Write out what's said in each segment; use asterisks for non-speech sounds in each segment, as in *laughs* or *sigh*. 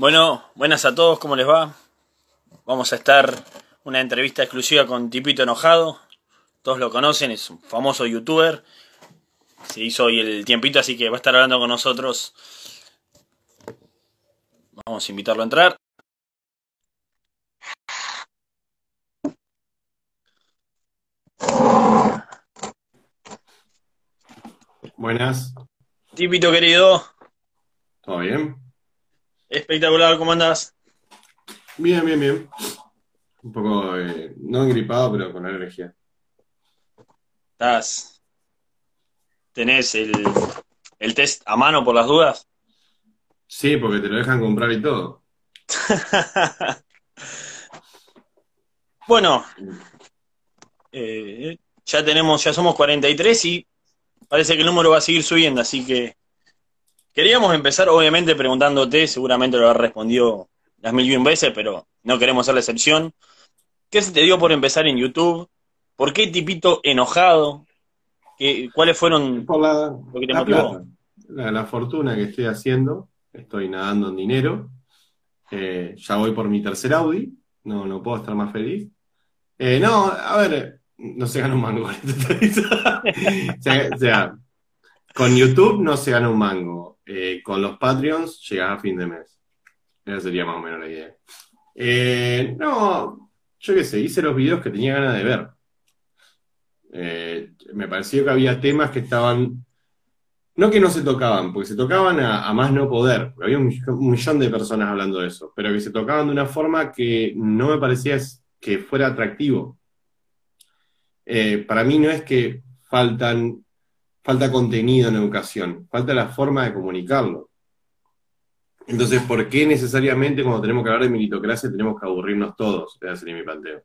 Bueno, buenas a todos, ¿cómo les va? Vamos a estar una entrevista exclusiva con Tipito Enojado. Todos lo conocen, es un famoso youtuber. Se hizo hoy el tiempito, así que va a estar hablando con nosotros. Vamos a invitarlo a entrar. Buenas, Tipito querido, ¿todo bien? Espectacular, ¿cómo andás? Bien, bien, bien. Un poco, eh, no gripado, pero con alergia. ¿Estás? ¿Tenés el, el test a mano por las dudas? Sí, porque te lo dejan comprar y todo. *laughs* Bueno, eh, ya tenemos, ya somos 43 y parece que el número va a seguir subiendo, así que queríamos empezar obviamente preguntándote, seguramente lo has respondido las mil y un veces, pero no queremos ser la excepción. ¿Qué se te dio por empezar en YouTube? ¿Por qué tipito enojado? ¿Qué, ¿Cuáles fueron Por la, lo que te la motivó? plata, la, la fortuna que estoy haciendo, estoy nadando en dinero. Eh, ya voy por mi tercer Audi, no, no puedo estar más feliz. Eh, no, a ver, no se gana un mango con *laughs* *laughs* sea, o sea, con YouTube no se gana un mango. Eh, con los Patreons llegas a fin de mes. Esa sería más o menos la idea. Eh, no, yo qué sé, hice los videos que tenía ganas de ver. Eh, me pareció que había temas que estaban, no que no se tocaban, porque se tocaban a, más no poder, había un, mill- un millón de personas hablando de eso, pero que se tocaban de una forma que no me parecía que fuera atractivo. Para mí no es que faltan, falta contenido en educación, falta la forma de comunicarlo. Entonces, ¿por qué necesariamente cuando tenemos que hablar de meritocracia tenemos que aburrirnos todos? Ese sería mi planteo.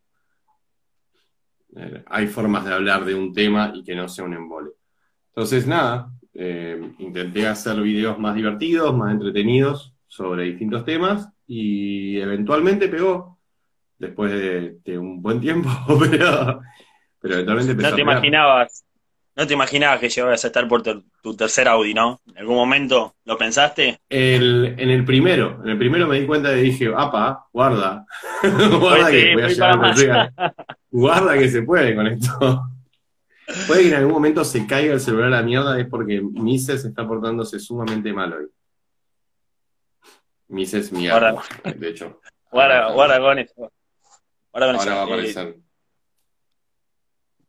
Eh, hay formas de hablar de un tema y que no sea un embole. Entonces, nada, eh, intenté hacer videos más divertidos, más entretenidos sobre distintos temas y eventualmente pegó, después de, de un buen tiempo, *laughs* pero, pero eventualmente No te imaginabas, no te imaginabas que llegabas a estar por ter- tu tercer Audi, ¿no? ¿En algún momento lo pensaste? El- en el primero, en el primero me di cuenta y dije, apa, guarda, *laughs* guarda que voy a llegar. Guarda que se puede con esto. *laughs* Puede que en algún momento se caiga el celular a la mierda, es porque Mises está portándose sumamente mal hoy. Mises mi de hecho. Guarda, guarda con eso. Guarda con Ahora va a aparecer.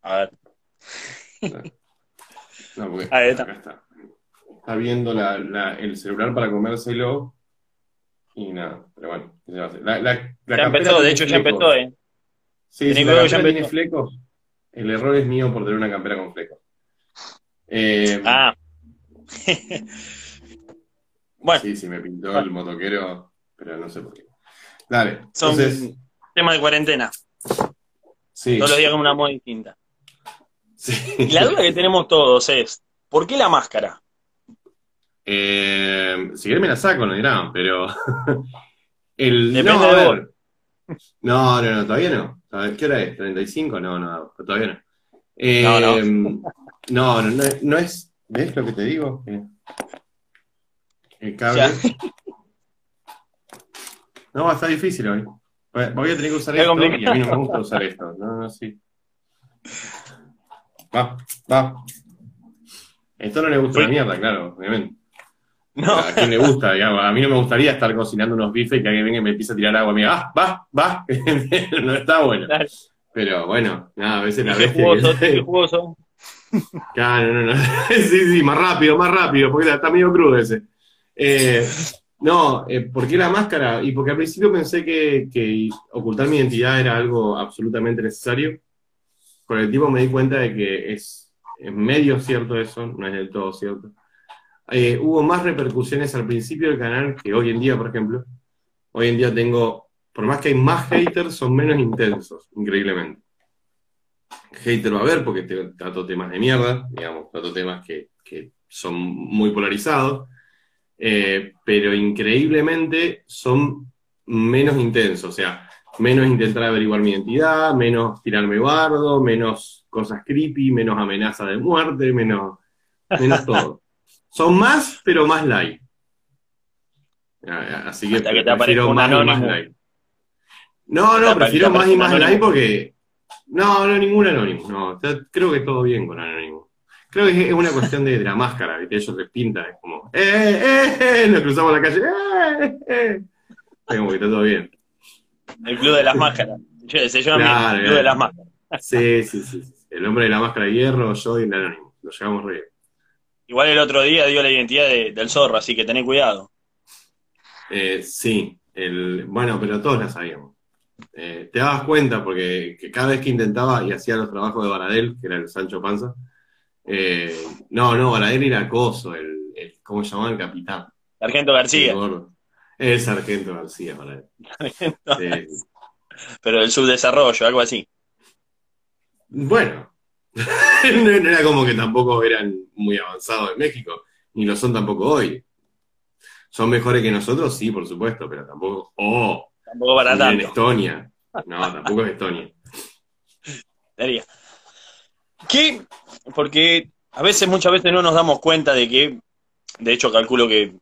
a ver, No, porque Ahí está. acá está. Está viendo la- la- el celular para comérselo y nada, pero bueno, ¿qué se va a hacer? La, la- la ya empezó, de hecho ya empezó, ¿eh? Sí, si la ya tiene flecos, el error es mío por tener una campera con flecos. Eh, Ah. *laughs* bueno, sí, sí, me pintó el motoquero, pero no sé por qué. Dale, son entonces, temas de cuarentena. sí. Todos los días con una moda distinta. Sí. La duda que tenemos todos es, ¿por qué la máscara? Eh, si querés me la saco, no dirán, pero. *laughs* el, Depende no, de ver. No, no, no, todavía no. A ver, ¿Qué hora es? ¿35? No, no, todavía no. Eh, No, no, no, no, es- no es. ¿Ves lo que te digo? El cable. Ya. No, está difícil hoy. Voy a tener que usar esto complicado. y a mí no me gusta usar esto. No, no, sí. Va, va. Esto no le gusta la mierda, claro, obviamente. No, ¿A quién le gusta? digamos? A mí no me gustaría estar cocinando unos bifes y que alguien venga y me empiece a tirar agua. Mira, ah, va, va. *laughs* no está bueno. Dale. Pero bueno, nada, a veces la bestia. jugoso, que- jugoso. *laughs* Claro, no, no. *laughs* sí, sí, más rápido, más rápido, porque está medio crudo ese. Eh, no, eh, ¿por qué la máscara? Y porque al principio pensé que, que ocultar mi identidad era algo absolutamente necesario. Con el tiempo me di cuenta de que es, medio cierto eso, no es del todo cierto. Eh, hubo más repercusiones al principio del canal que hoy en día, por ejemplo. Hoy en día tengo, por más que hay más haters, son menos intensos, increíblemente. Hater va a haber porque te- trato temas de mierda, digamos, trato temas que, que son muy polarizados, eh, pero increíblemente son menos intensos, o sea, menos intentar averiguar mi identidad, menos tirarme bardo, menos cosas creepy, menos amenaza de muerte, menos, menos *laughs* todo. Son más, pero más light. Así que, que prefiero más y más like. No, no, prefiero más y más like porque. No, no, ningún anónimo. No, creo que todo bien con anónimo. Creo que es una cuestión de, de la máscara, ¿viste? Ellos les pintan, es como, ¡eh, eh, eh! Nos cruzamos la calle, ¡eh, eh, eh! Como que está todo bien. El club de las máscaras. Se llama Claro, el club claro. de las máscaras. Sí, sí, sí. El hombre de la máscara de hierro, yo y el anónimo. Lo llevamos re bien. Igual el otro día dio la identidad de- del zorro, así que tené cuidado. Eh, sí, el, bueno, pero todos la sabíamos. Eh, te dabas cuenta porque que cada vez que intentaba y hacía los trabajos de Baradel, que era el Sancho Panza, eh, no, no, Baradel era acoso, el, el- ¿cómo se llamaba? El capitán. Sargento El García, gordo. El sargento García. Sí, sí. pero del subdesarrollo, algo así. Bueno, *laughs* no era como que tampoco eran muy avanzados en México, ni lo son tampoco hoy. ¿Son mejores que nosotros? Sí, por supuesto, pero tampoco. ¡Oh! Tampoco para Ni en tanto. Estonia. No, tampoco es Estonia. Daría. ¿Qué? Porque a veces, muchas veces no nos damos cuenta de que, de hecho calculo que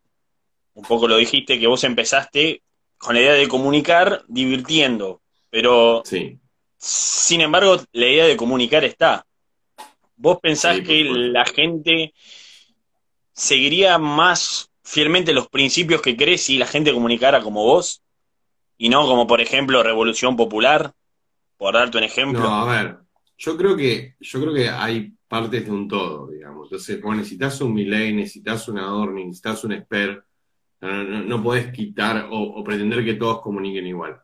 un poco lo dijiste, que vos empezaste con la idea de comunicar divirtiendo, pero Sí. sin embargo la idea de comunicar está. ¿Vos pensás Sí, que la gente seguiría más fielmente los principios que crees si la gente comunicara como vos? Y no como, por ejemplo, Revolución Popular, por darte un ejemplo. No, a ver, yo creo que, yo creo que hay partes de un todo, digamos. Entonces, vos necesitas un Milei, necesitas un Adorni, necesitas un Esper. No, no, podés quitar o, o pretender que todos comuniquen igual.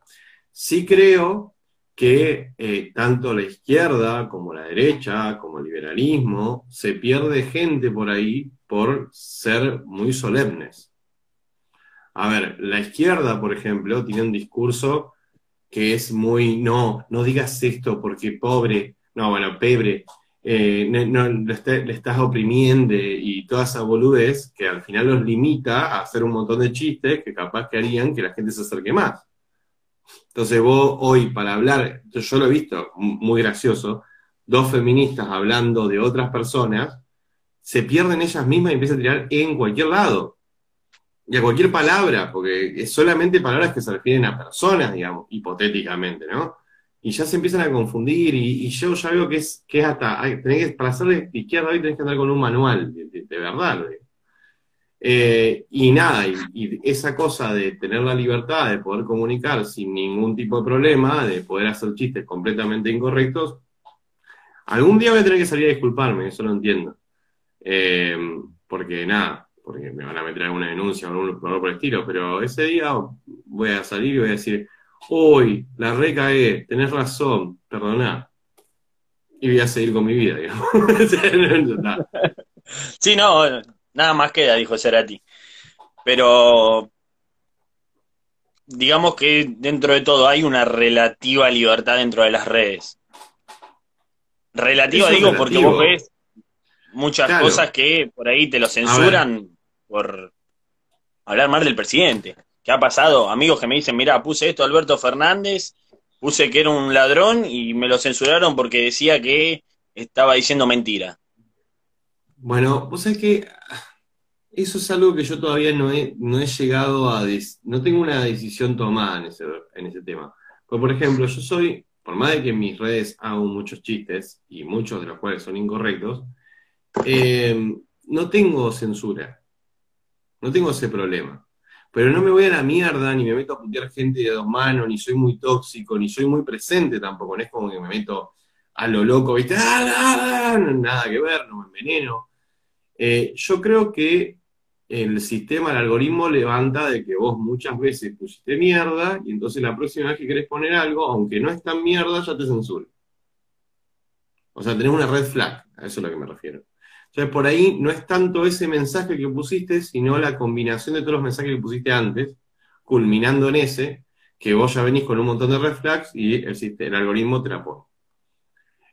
Sí creo que eh, tanto la izquierda como la derecha, como el liberalismo, se pierde gente por ahí por ser muy solemnes. A ver, la izquierda, por ejemplo, tiene un discurso que es muy, no, no digas esto porque pobre, no, bueno, pebre, eh, no, le, le estás oprimiendo y toda esa boludez que al final los limita a hacer un montón de chistes que capaz que harían que la gente se acerque más. Entonces vos hoy para hablar, yo lo he visto, muy gracioso, dos feministas hablando de otras personas, se pierden ellas mismas y empiezan a tirar en cualquier lado. Y a cualquier palabra, porque es solamente palabras que se refieren a personas, digamos, hipotéticamente, ¿no? Y ya se empiezan a confundir, y, yo ya veo que es, que es hasta, tenés que, para ser de izquierda hoy tenés que andar con un manual, de, de- de verdad. Eh, y nada, y, esa cosa de tener la libertad de poder comunicar sin ningún tipo de problema, de poder hacer chistes completamente incorrectos, algún día voy a tener que salir a disculparme, eso lo entiendo. Eh, porque nada, porque me van a meter alguna denuncia o algún por el estilo, pero ese día voy a salir y voy a decir, uy, la recagué, tenés razón, perdoná. Y voy a seguir con mi vida, digamos. *laughs* Sí, no, nada más queda, dijo Cerati. Pero digamos que dentro de todo hay una relativa libertad dentro de las redes. Relativa Eso digo porque vos ves muchas Claro. cosas que por ahí te lo censuran por hablar mal del presidente. ¿Qué ha pasado? Amigos que me dicen, mira, puse esto Alberto Fernández, puse que era un ladrón y me lo censuraron porque decía que estaba diciendo mentira. Bueno, vos sabés que eso es algo que yo todavía no he, no he llegado a... no tengo una decisión tomada en ese, en ese tema. Pues, por ejemplo, yo soy, por más de que en mis redes hago muchos chistes, y muchos de los cuales son incorrectos, eh, no tengo censura. No tengo ese problema. Pero no me voy a la mierda, ni me meto a putear gente de dos manos, ni soy muy tóxico, ni soy muy presente tampoco. No es como que me meto a lo loco, ¿viste? ¡Ah, ah, ah! No, nada que ver, no me enveneno. Eh, yo creo que el sistema, el algoritmo levanta de que vos muchas veces pusiste mierda y entonces la próxima vez que querés poner algo, aunque no es tan mierda, ya te censura. O sea, tenés una red flag, a eso es a lo que me refiero. Entonces, por ahí no es tanto ese mensaje que pusiste, sino la combinación de todos los mensajes que pusiste antes, culminando en ese, que vos ya venís con un montón de red y el algoritmo te la pone.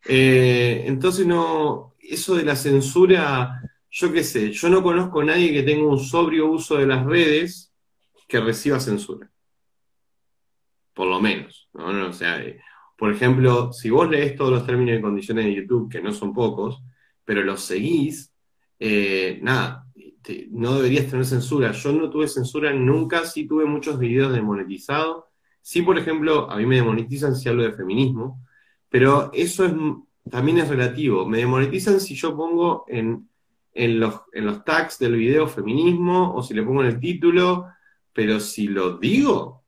Eh, entonces, no, eso de la censura, yo qué sé, yo no conozco a nadie que tenga un sobrio uso de las redes que reciba censura. Por lo menos, ¿no? No, o sea, eh, por ejemplo, si vos lees todos los términos y condiciones de YouTube, que no son pocos, pero los seguís, eh, nada, no deberías tener censura. Yo no tuve censura nunca, sí tuve muchos videos demonetizados. Sí, por ejemplo, a mí me demonetizan si hablo de feminismo, pero eso es, también es relativo. Me demonetizan si yo pongo en, en, los, en los tags del video feminismo o si le pongo en el título, pero si lo digo,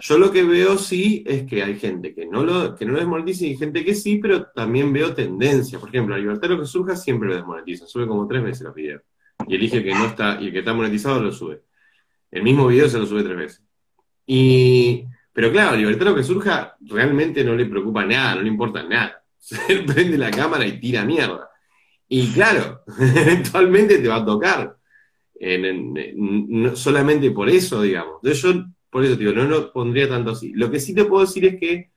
Yo lo que veo sí es que hay gente que no lo, que no lo desmonetiza y gente que sí, pero también veo tendencias. Por ejemplo, a Libertad lo que surja siempre lo desmonetiza, sube como tres veces los videos. Y elige que no está, y el que está monetizado lo sube. El mismo video se lo sube tres veces. Y, pero claro, Libertad lo que surja realmente no le preocupa nada, no le importa nada. *laughs* Él prende la cámara y tira mierda. Y claro, *laughs* eventualmente te va a tocar. solamente por eso, digamos. Entonces yo por eso, digo, no lo pondría tanto así. Lo que sí te puedo decir es que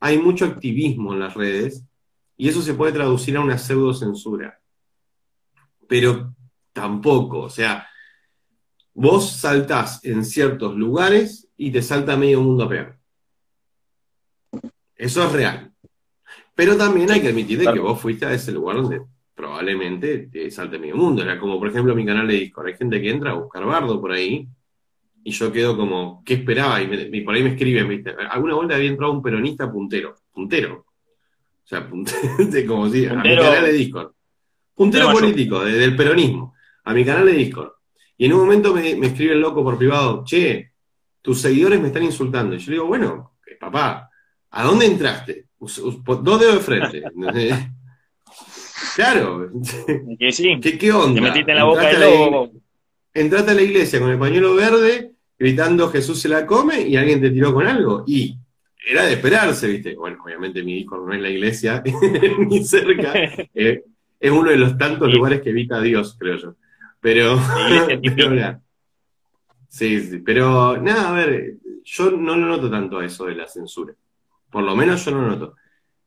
hay mucho activismo en las redes y eso se puede traducir a una pseudo censura. Pero tampoco, o sea, vos saltás en ciertos lugares y te salta medio mundo peor. Eso es real. Pero también hay que admitir que vos fuiste a ese lugar donde probablemente te salte medio mundo. Era como, por ejemplo, mi canal de Discord. Hay gente que entra a buscar bardo por ahí y yo quedo como, ¿qué esperaba? Y, por ahí me escriben, ¿viste? Alguna vuelta había entrado un peronista puntero, puntero. O sea, puntero, *laughs* como si, a mi canal de Discord. Puntero político, del peronismo, a mi canal de Discord. Y en un momento me, me escribe el loco por privado, che, tus seguidores me están insultando. Y yo le digo, bueno, papá, ¿a dónde entraste? Dos dedos de frente. *laughs* *laughs* claro. ¿Qué, ¿Qué, onda? Te metiste en la boca del lobo entraste a la iglesia con el pañuelo verde, gritando Jesús se la come y alguien te tiró con algo. Y era de esperarse, ¿viste? Bueno, obviamente mi hijo no es la iglesia, *laughs* ni cerca. *laughs* Eh, es uno de los tantos lugares que evita a Dios, creo yo. Pero, *laughs* pero sí, sí, pero nada, a ver, yo no lo noto tanto a eso de la censura. Por lo menos yo no lo noto.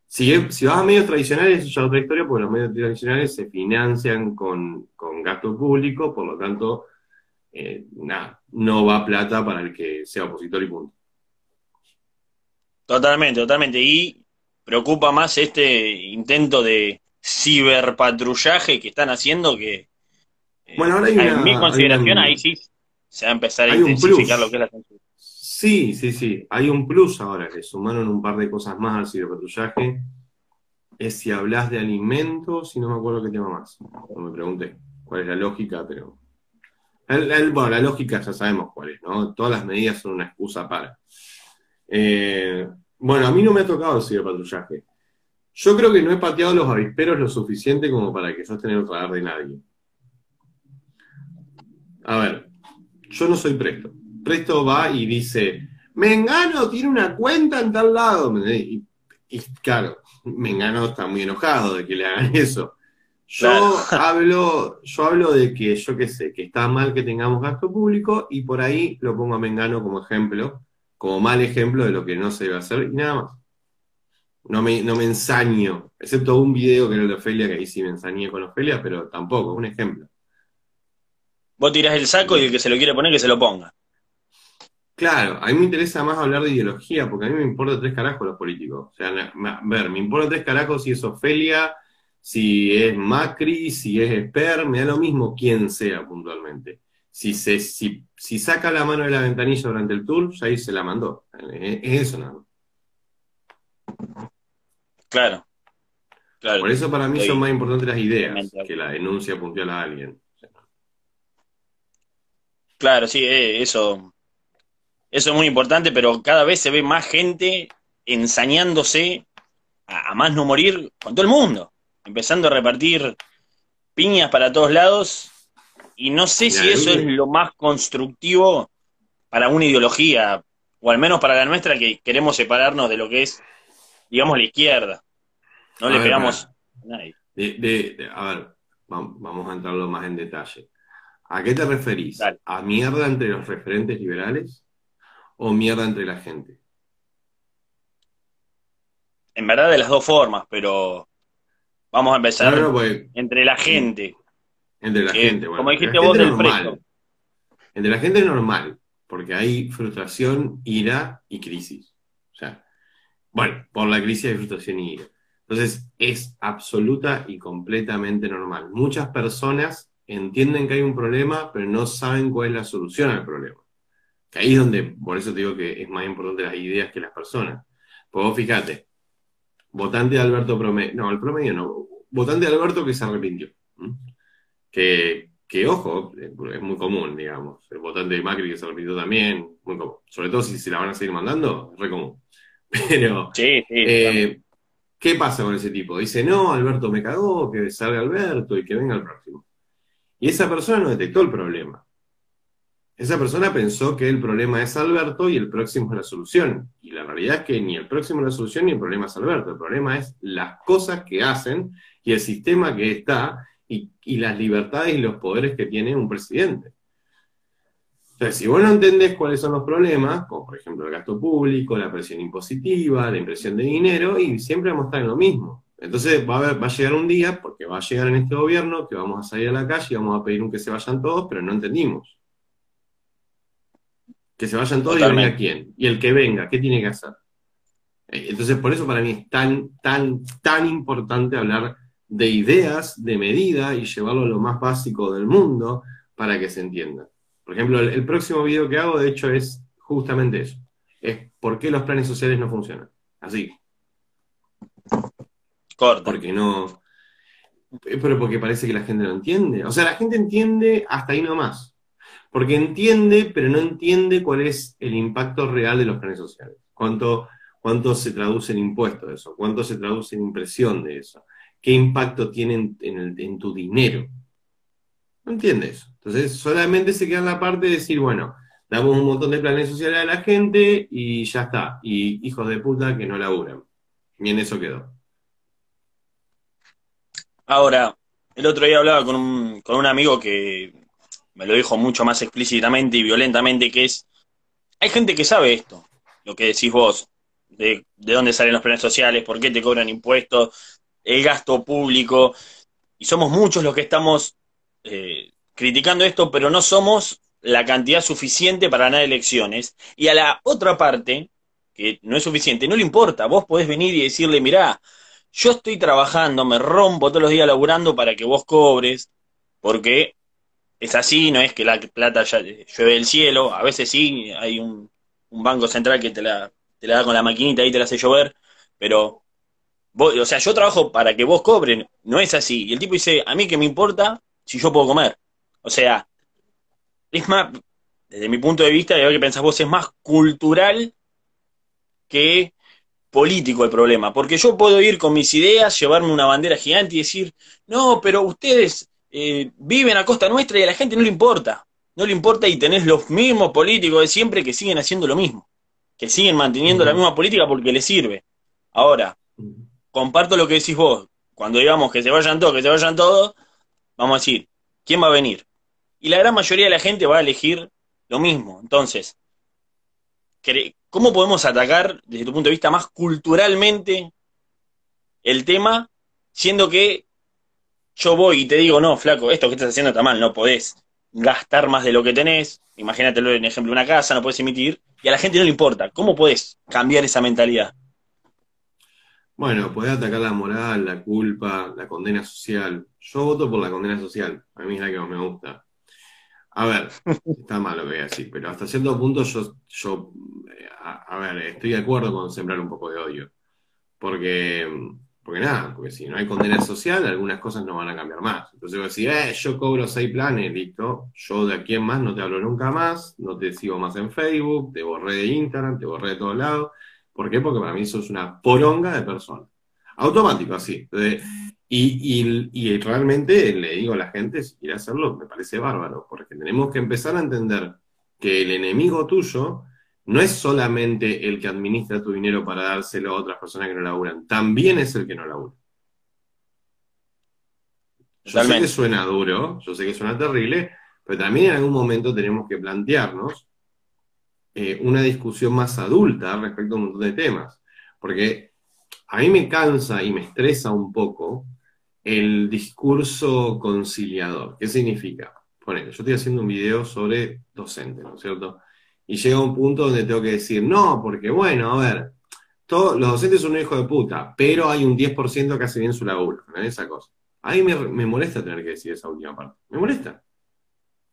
Si, si vas a medios tradicionales, eso ya es otra historia, porque los medios tradicionales se financian con, con gasto público, por lo tanto, eh, nada, no va plata para el que sea opositor y punto. Totalmente, totalmente. Y preocupa más este intento de ciberpatrullaje que están haciendo que eh, bueno, ahora hay una, en mi consideración ahí sí se va a empezar a intensificar lo que es la censura. Sí, sí, sí. Hay un plus ahora que sumaron un par de cosas más al ciberpatrullaje. Es si hablas de alimentos y no me acuerdo qué tema más. No me pregunté cuál es la lógica, pero bueno, la lógica ya sabemos cuál es, ¿no? Todas las medidas son una excusa para. Eh, bueno, a mí no me ha tocado el ciberpatrullaje. Yo creo que no he pateado los avisperos lo suficiente como para que yo esté en el radar de nadie. A ver, yo no soy presto. Presto va y dice, Mengano tiene una cuenta en tal lado. Y, y claro, Mengano está muy enojado de que le hagan eso. Yo *laughs* hablo, yo hablo de que, yo qué sé, que está mal que tengamos gasto público y por ahí lo pongo a Mengano como ejemplo, como mal ejemplo de lo que no se debe hacer y nada más. No me, no me ensaño, excepto un video que era el de Ofelia, que ahí sí me ensañé con Ofelia, pero tampoco, un ejemplo. Vos tirás el saco y el que se lo quiere poner, que se lo ponga. Claro, a mí me interesa más hablar de ideología, porque a mí me importa tres carajos los políticos. O sea, a ver, me importa tres carajos si es Ofelia, si es Macri, si es Esper, me da lo mismo quién sea puntualmente. Si, se, si, si saca la mano de la ventanilla durante el tour, ya ahí se la mandó. Es eso nada Claro. claro. Por eso para mí son más importantes las ideas que la denuncia puntual a alguien. Claro, sí, eh, eso, eso es muy importante, pero cada vez se ve más gente ensañándose a más no morir con todo el mundo empezando a repartir piñas para todos lados, y no sé si eso es lo más constructivo para una ideología, o al menos para la nuestra, que queremos separarnos de lo que es, digamos, la izquierda. No le pegamos a nadie. a ver, vamos a entrarlo más en detalle. ¿A qué te referís? ¿A mierda entre los referentes liberales o mierda entre la gente? En verdad de las dos formas, pero Vamos a empezar pues, entre la gente. Entre la gente, bueno. Como dijiste vos del precio. Entre la gente es normal, porque hay frustración, ira y crisis. O sea, bueno, por la crisis hay frustración y ira. Entonces, es absoluta y completamente normal. Muchas personas entienden que hay un problema, pero no saben cuál es la solución al problema. Que ahí es donde, por eso te digo que es más importante las ideas que las personas. Pues vos fíjate, votante de Alberto promedio, no, el promedio no, votante de Alberto que se arrepintió. Que, que, ojo, es muy común, digamos. El votante de Macri que se arrepintió también, muy común. Sobre todo si se la van a seguir mandando, es re común. *laughs* Pero, sí, sí, eh, ¿qué pasa con ese tipo? Dice, no, Alberto me cagó, que salga Alberto y que venga el próximo. Y esa persona no detectó el problema. Esa persona pensó que el problema es Alberto y el próximo es la solución. Y la realidad es que ni el próximo es la solución ni el problema es Alberto. El problema es las cosas que hacen y el sistema que está y, las libertades y los poderes que tiene un presidente. Entonces, si vos no entendés cuáles son los problemas, como por ejemplo el gasto público, la presión impositiva, la impresión de dinero, y siempre vamos a estar en lo mismo. Entonces va a, va a llegar un día, porque va a llegar en este gobierno, que vamos a salir a la calle y vamos a pedir que se vayan todos, pero no entendimos. Que se vayan todos y venga quién. Y el que venga, ¿qué tiene que hacer? Eh, entonces, por eso para mí es tan, tan, tan importante hablar de ideas, de medida y llevarlo a lo más básico del mundo para que se entienda. Por ejemplo, el, próximo video que hago, de hecho, es justamente eso. Es por qué los planes sociales no funcionan. Así. Corto. Porque no. Pero porque parece que la gente no entiende. O sea, la gente entiende hasta ahí nomás. Porque entiende, pero no entiende cuál es el impacto real de los planes sociales. Cuánto, cuánto se traduce en impuestos de eso, cuánto se traduce en impresión de eso, qué impacto tiene en, tu dinero. No entiende eso. Entonces, solamente se queda en la parte de decir, bueno, damos un montón de planes sociales a la gente y ya está. Y hijos de puta que no laburan. Y en eso quedó. Ahora, el otro día hablaba con un, con un amigo que me lo dijo mucho más explícitamente y violentamente, que es, hay gente que sabe esto, lo que decís vos, de, de dónde salen los planes sociales, por qué te cobran impuestos, el gasto público, y somos muchos los que estamos eh, criticando esto, pero no somos la cantidad suficiente para ganar elecciones. Y a la otra parte, que no es suficiente, no le importa, vos podés venir y decirle, mirá, yo estoy trabajando, me rompo todos los días laburando para que vos cobres, porque es así, no es que la plata ya llueve del cielo, a veces sí, hay un, banco central que te la, te la da con la maquinita y te la hace llover, pero o sea, yo trabajo para que vos cobren, no es así. Y el tipo dice, a mí que me importa si yo puedo comer. O sea, es más, desde mi punto de vista, de lo que pensás vos, es más cultural que político el problema, porque yo puedo ir con mis ideas, llevarme una bandera gigante y decir, no, pero ustedes eh, viven a costa nuestra y a la gente no le importa. No le importa y tenés los mismos políticos de siempre que siguen haciendo lo mismo. Que siguen manteniendo la misma política porque les sirve. Ahora, comparto lo que decís vos. Cuando digamos que se vayan todos, que se vayan todos, vamos a decir, ¿quién va a venir? Y la gran mayoría de la gente va a elegir lo mismo. Entonces, ¿cómo podemos atacar desde tu punto de vista más culturalmente el tema, siendo que yo voy y te digo, no, flaco, esto que estás haciendo está mal, no podés gastar más de lo que tenés, imagínatelo en ejemplo una casa, no podés emitir, y a la gente no le importa. ¿Cómo podés cambiar esa mentalidad? Bueno, podés atacar la moral, la culpa, la condena social. Yo voto por la condena social, a mí es la que más me gusta. A ver, *laughs* está mal lo que voy a decir, pero hasta cierto punto yo, yo eh, a ver, estoy de acuerdo con sembrar un poco de odio. Porque porque nada, porque si no hay condena social, algunas cosas no van a cambiar más. Entonces voy a decir, eh, yo cobro seis planes, listo. Yo de aquí en más no te hablo nunca más, no te sigo más en Facebook, te borré de Instagram, te borré de todos lados. ¿Por qué? Porque para mí eso es una poronga de persona. Automático, así. y, y, realmente le digo a la gente, si quiere hacerlo, me parece bárbaro, porque tenemos que empezar a entender que el enemigo tuyo no es solamente el que administra tu dinero para dárselo a otras personas que no laburan, también es el que no labura. Yo sé que suena duro, yo sé que suena terrible, pero también en algún momento tenemos que plantearnos eh, una discusión más adulta respecto a un montón de temas. Porque a mí me cansa y me estresa un poco el discurso conciliador. ¿Qué significa? Bueno, yo estoy haciendo un video sobre docentes, ¿no es cierto? Y llega un punto donde tengo que decir, no, porque bueno, a ver, todos, los docentes son un hijo de puta, pero hay un 10% que hace bien su laburo, esa cosa. a mí me, me molesta tener que decir esa última parte. Me molesta.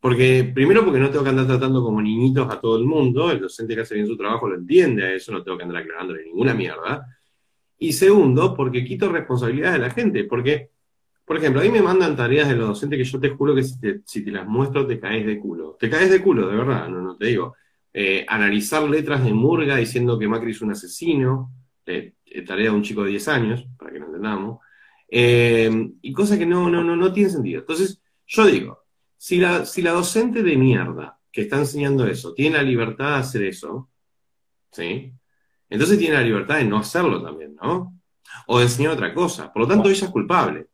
Porque, primero, porque no tengo que andar tratando como niñitos a todo el mundo, el docente que hace bien su trabajo lo entiende a eso, no tengo que andar aclarándole ninguna mierda. Y segundo, porque quito responsabilidades de la gente, porque, por ejemplo, a mí me mandan tareas de los docentes que yo te juro que si te, si te las muestro te caes de culo. Te caes de culo, de verdad, no, no te digo. Eh, analizar letras de Murga diciendo que Macri es un asesino, eh, eh, tarea de un chico de 10 años, para que lo entendamos, y cosas que no, no, no, no tienen sentido. Entonces, yo digo, si la, si la docente de mierda que está enseñando eso tiene la libertad de hacer eso, ¿sí? Entonces tiene la libertad de no hacerlo también, ¿no? O de enseñar otra cosa. Por lo tanto, ella es culpable.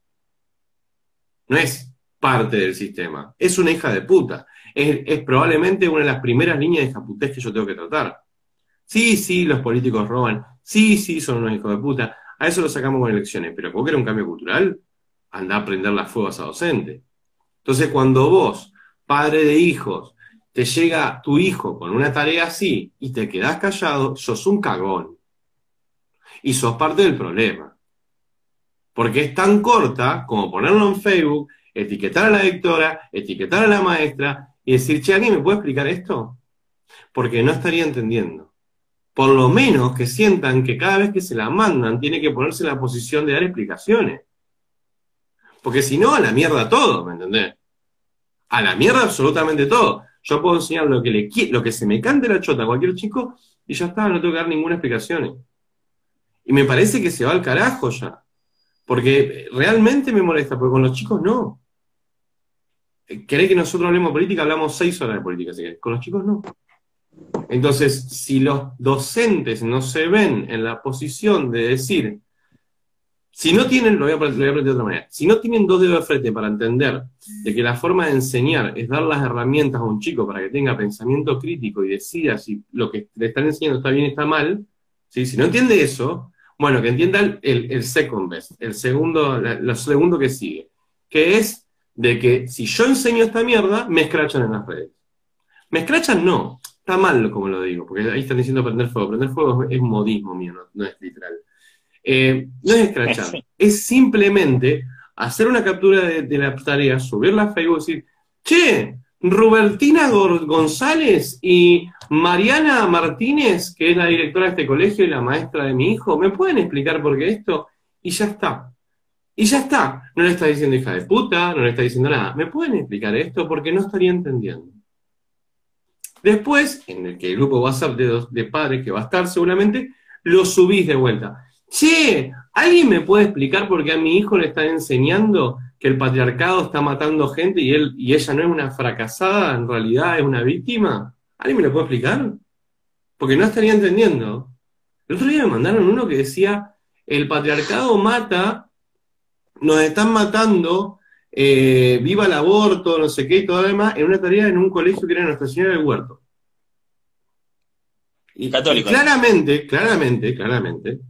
No es parte del sistema. Es una hija de puta. Es, probablemente una de las primeras líneas de japutez que yo tengo que tratar. Sí, sí, los políticos roban. Sí, sí, son unos hijos de puta. A eso lo sacamos con elecciones. Pero ¿cómo que era un cambio cultural? Anda a prender las fuegas a docente. Entonces, cuando vos, padre de hijos, te llega tu hijo con una tarea así y te quedás callado, sos un cagón. Y sos parte del problema. Porque es tan corta como ponerlo en Facebook, etiquetar a la lectora, etiquetar a la maestra y decir, che, ¿alguien me puede explicar esto? Porque no estaría entendiendo. Por lo menos que sientan que cada vez que se la mandan tiene que ponerse en la posición de dar explicaciones. Porque si no, a la mierda todo, ¿me entendés? A la mierda absolutamente todo. Yo puedo enseñar lo que, le, lo que se me cante la chota a cualquier chico y ya está, no tengo que dar ninguna explicación. Y me parece que se va al carajo ya. Porque realmente me molesta, porque con los chicos no. ¿Querés que nosotros hablemos de política? Hablamos seis horas de política, así que con los chicos no. Entonces, si los docentes no se ven en la posición de decir, si no tienen, lo voy, a, plantear de otra manera, si no tienen dos dedos de frente para entender de que la forma de enseñar es dar las herramientas a un chico para que tenga pensamiento crítico y decida si lo que le están enseñando está bien o está mal, si no entiende eso, bueno, que entienda el, el second best, el segundo, lo segundo que sigue, que es de que si yo enseño esta mierda, me escrachan en las redes. Me escrachan no, está mal como lo digo, porque ahí están diciendo prender fuego. Prender fuego es, modismo mío, no es literal. Eh, no es escrachar, *laughs* es simplemente hacer una captura de, la tarea, subirla a Facebook y decir, che, Rubertina González y Mariana Martínez, que es la directora de este colegio y la maestra de mi hijo, ¿me pueden explicar por qué esto? Y ya está. Y ya está. No le está diciendo hija de puta, no le está diciendo nada. ¿Me pueden explicar esto? Porque no estaría entendiendo. Después, en el que el grupo WhatsApp de, de padres que va a estar seguramente, lo subís de vuelta. Che, ¿alguien me puede explicar por qué a mi hijo le están enseñando que el patriarcado está matando gente y, él, y ella no es una fracasada, en realidad es una víctima? ¿Alguien me lo puede explicar? Porque no estaría entendiendo. El otro día me mandaron uno que decía, el patriarcado mata, nos están matando, eh, viva el aborto, no sé qué y todo lo demás, en una tarea en un colegio que era Nuestra Señora del Huerto. Y, Católico. claramente, claramente, claramente,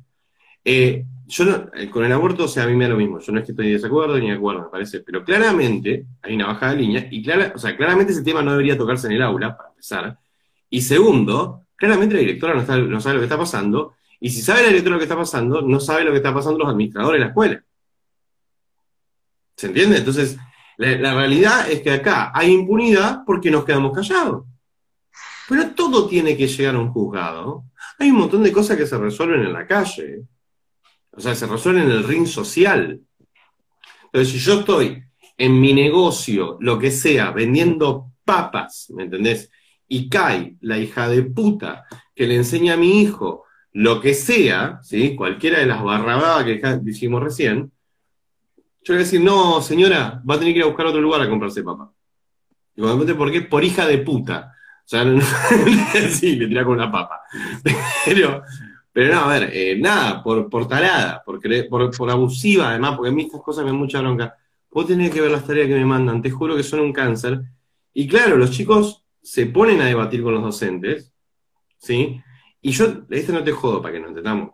eh, yo eh, con el aborto, o sea, a mí me da lo mismo. Yo no es que estoy de desacuerdo ni de acuerdo, me parece. Pero claramente hay una bajada de línea y clara, o sea, claramente ese tema no debería tocarse en el aula, para empezar. Y segundo, claramente la directora no, sabe lo que está pasando. Y si sabe la directora lo que está pasando, no sabe lo que está pasando los administradores de la escuela. ¿Se entiende? Entonces, la realidad es que acá hay impunidad porque nos quedamos callados. Pero todo tiene que llegar a un juzgado. Hay un montón de cosas que se resuelven en la calle. O sea, se resuelve en el ring social. Entonces, si yo estoy en mi negocio, lo que sea, vendiendo papas, ¿me entendés? Y cae la hija de puta que le enseña a mi hijo lo que sea, ¿sí? Cualquiera de las barrabadas que dijimos recién, yo le voy a decir, no, señora, va a tener que ir a buscar otro lugar a comprarse papa. Y cuando ¿por qué? Por hija de puta. O sea, *laughs* no, sí, le tira con una papa. Pero, pero no, a ver, eh, nada, por, por talada, por, por, abusiva además, porque a mí estas cosas me dan mucha bronca. Vos tenés que ver las tareas que me mandan, te juro que son un cáncer. Y claro, los chicos se ponen a debatir con los docentes, ¿sí? Y yo, este no te jodo para que nos entendamos.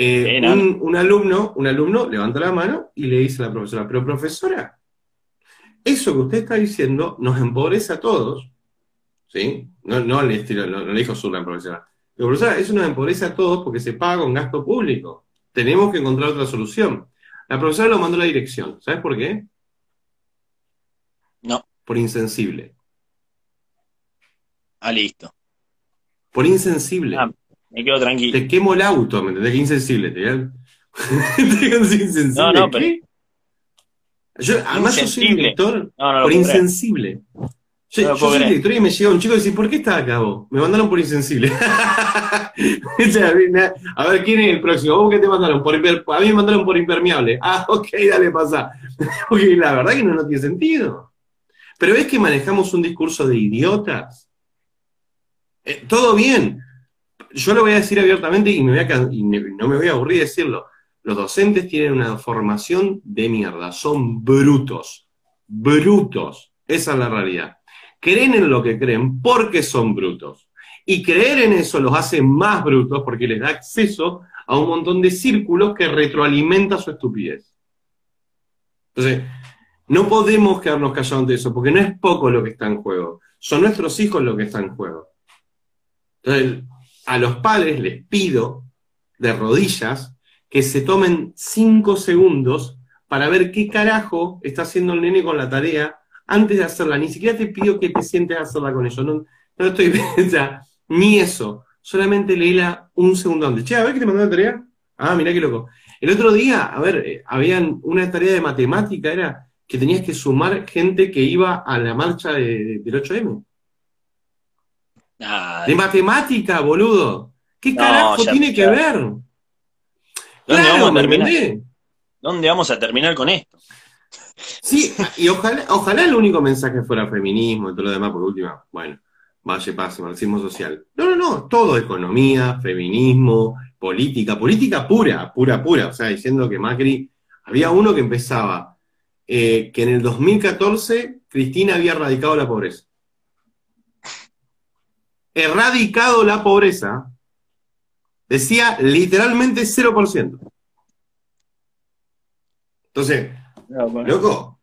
Eh, un, alumno, un alumno levanta la mano y le dice a la profesora, pero profesora, eso que usted está diciendo nos empobrece a todos, ¿sí? No, no, le, no, le dijo su la profesora, eso nos empobrece a todos porque se paga con gasto público. Tenemos que encontrar otra solución. La profesora lo mandó a la dirección. ¿Sabes por qué? No. Por insensible. Ah, listo. Por insensible. Ah, me quedo tranquilo. Te quemo el auto, ¿me entendés? Insensible. Te, *laughs* insensible. No, no, pero- ¿Qué? Yo, además yo soy director No, no lo por insensible. Yo, No yo soy director y me llega un chico y dice, ¿por qué estás acá vos? Me mandaron por insensible. *laughs* A ver, ¿quién es el próximo? ¿Vos qué te mandaron? Por imper- a mí me mandaron por impermeable. *laughs* Ah, ok, dale, pasa. Porque la verdad que no, no tiene sentido. Pero es que manejamos un discurso de idiotas. Eh, todo bien. Yo lo voy a decir abiertamente y, no me voy a aburrir de decirlo. Los docentes tienen una formación de mierda, son brutos, brutos. Esa es la realidad. Creen en lo que creen porque son brutos. Y creer en eso los hace más brutos porque les da acceso a un montón de círculos que retroalimenta su estupidez. Entonces, no podemos quedarnos callados ante eso, porque no es poco lo que está en juego. Son nuestros hijos lo que está en juego. Entonces, a los padres les pido de rodillas que se tomen cinco segundos para ver qué carajo está haciendo el nene con la tarea antes de hacerla. Ni siquiera te pido que te sientes a hacerla con ellos. No, no estoy, *laughs* o sea, ni eso. Solamente leíla un segundo antes. Che, a ver qué te mandó la tarea. Ah, mirá qué loco. El otro día, a ver, eh, habían una tarea de matemática, era que tenías que sumar gente que iba a la marcha de- del 8M. Ah, De matemática, boludo. ¿Qué No, carajo ya- tiene que ver? ¿Dónde Claro, vamos a ¿me terminar? ¿Dónde vamos a terminar con esto? Sí, y ojalá, ojalá el único mensaje fuera feminismo y todo lo demás, por última, bueno, vaya pase, marxismo social. No, no, no, todo economía, feminismo, política, política pura, pura, pura. O sea, diciendo que Macri, había uno que empezaba, eh, que en el 2014 Cristina había erradicado la pobreza. Erradicado la pobreza, decía literalmente 0%. Entonces, Loco.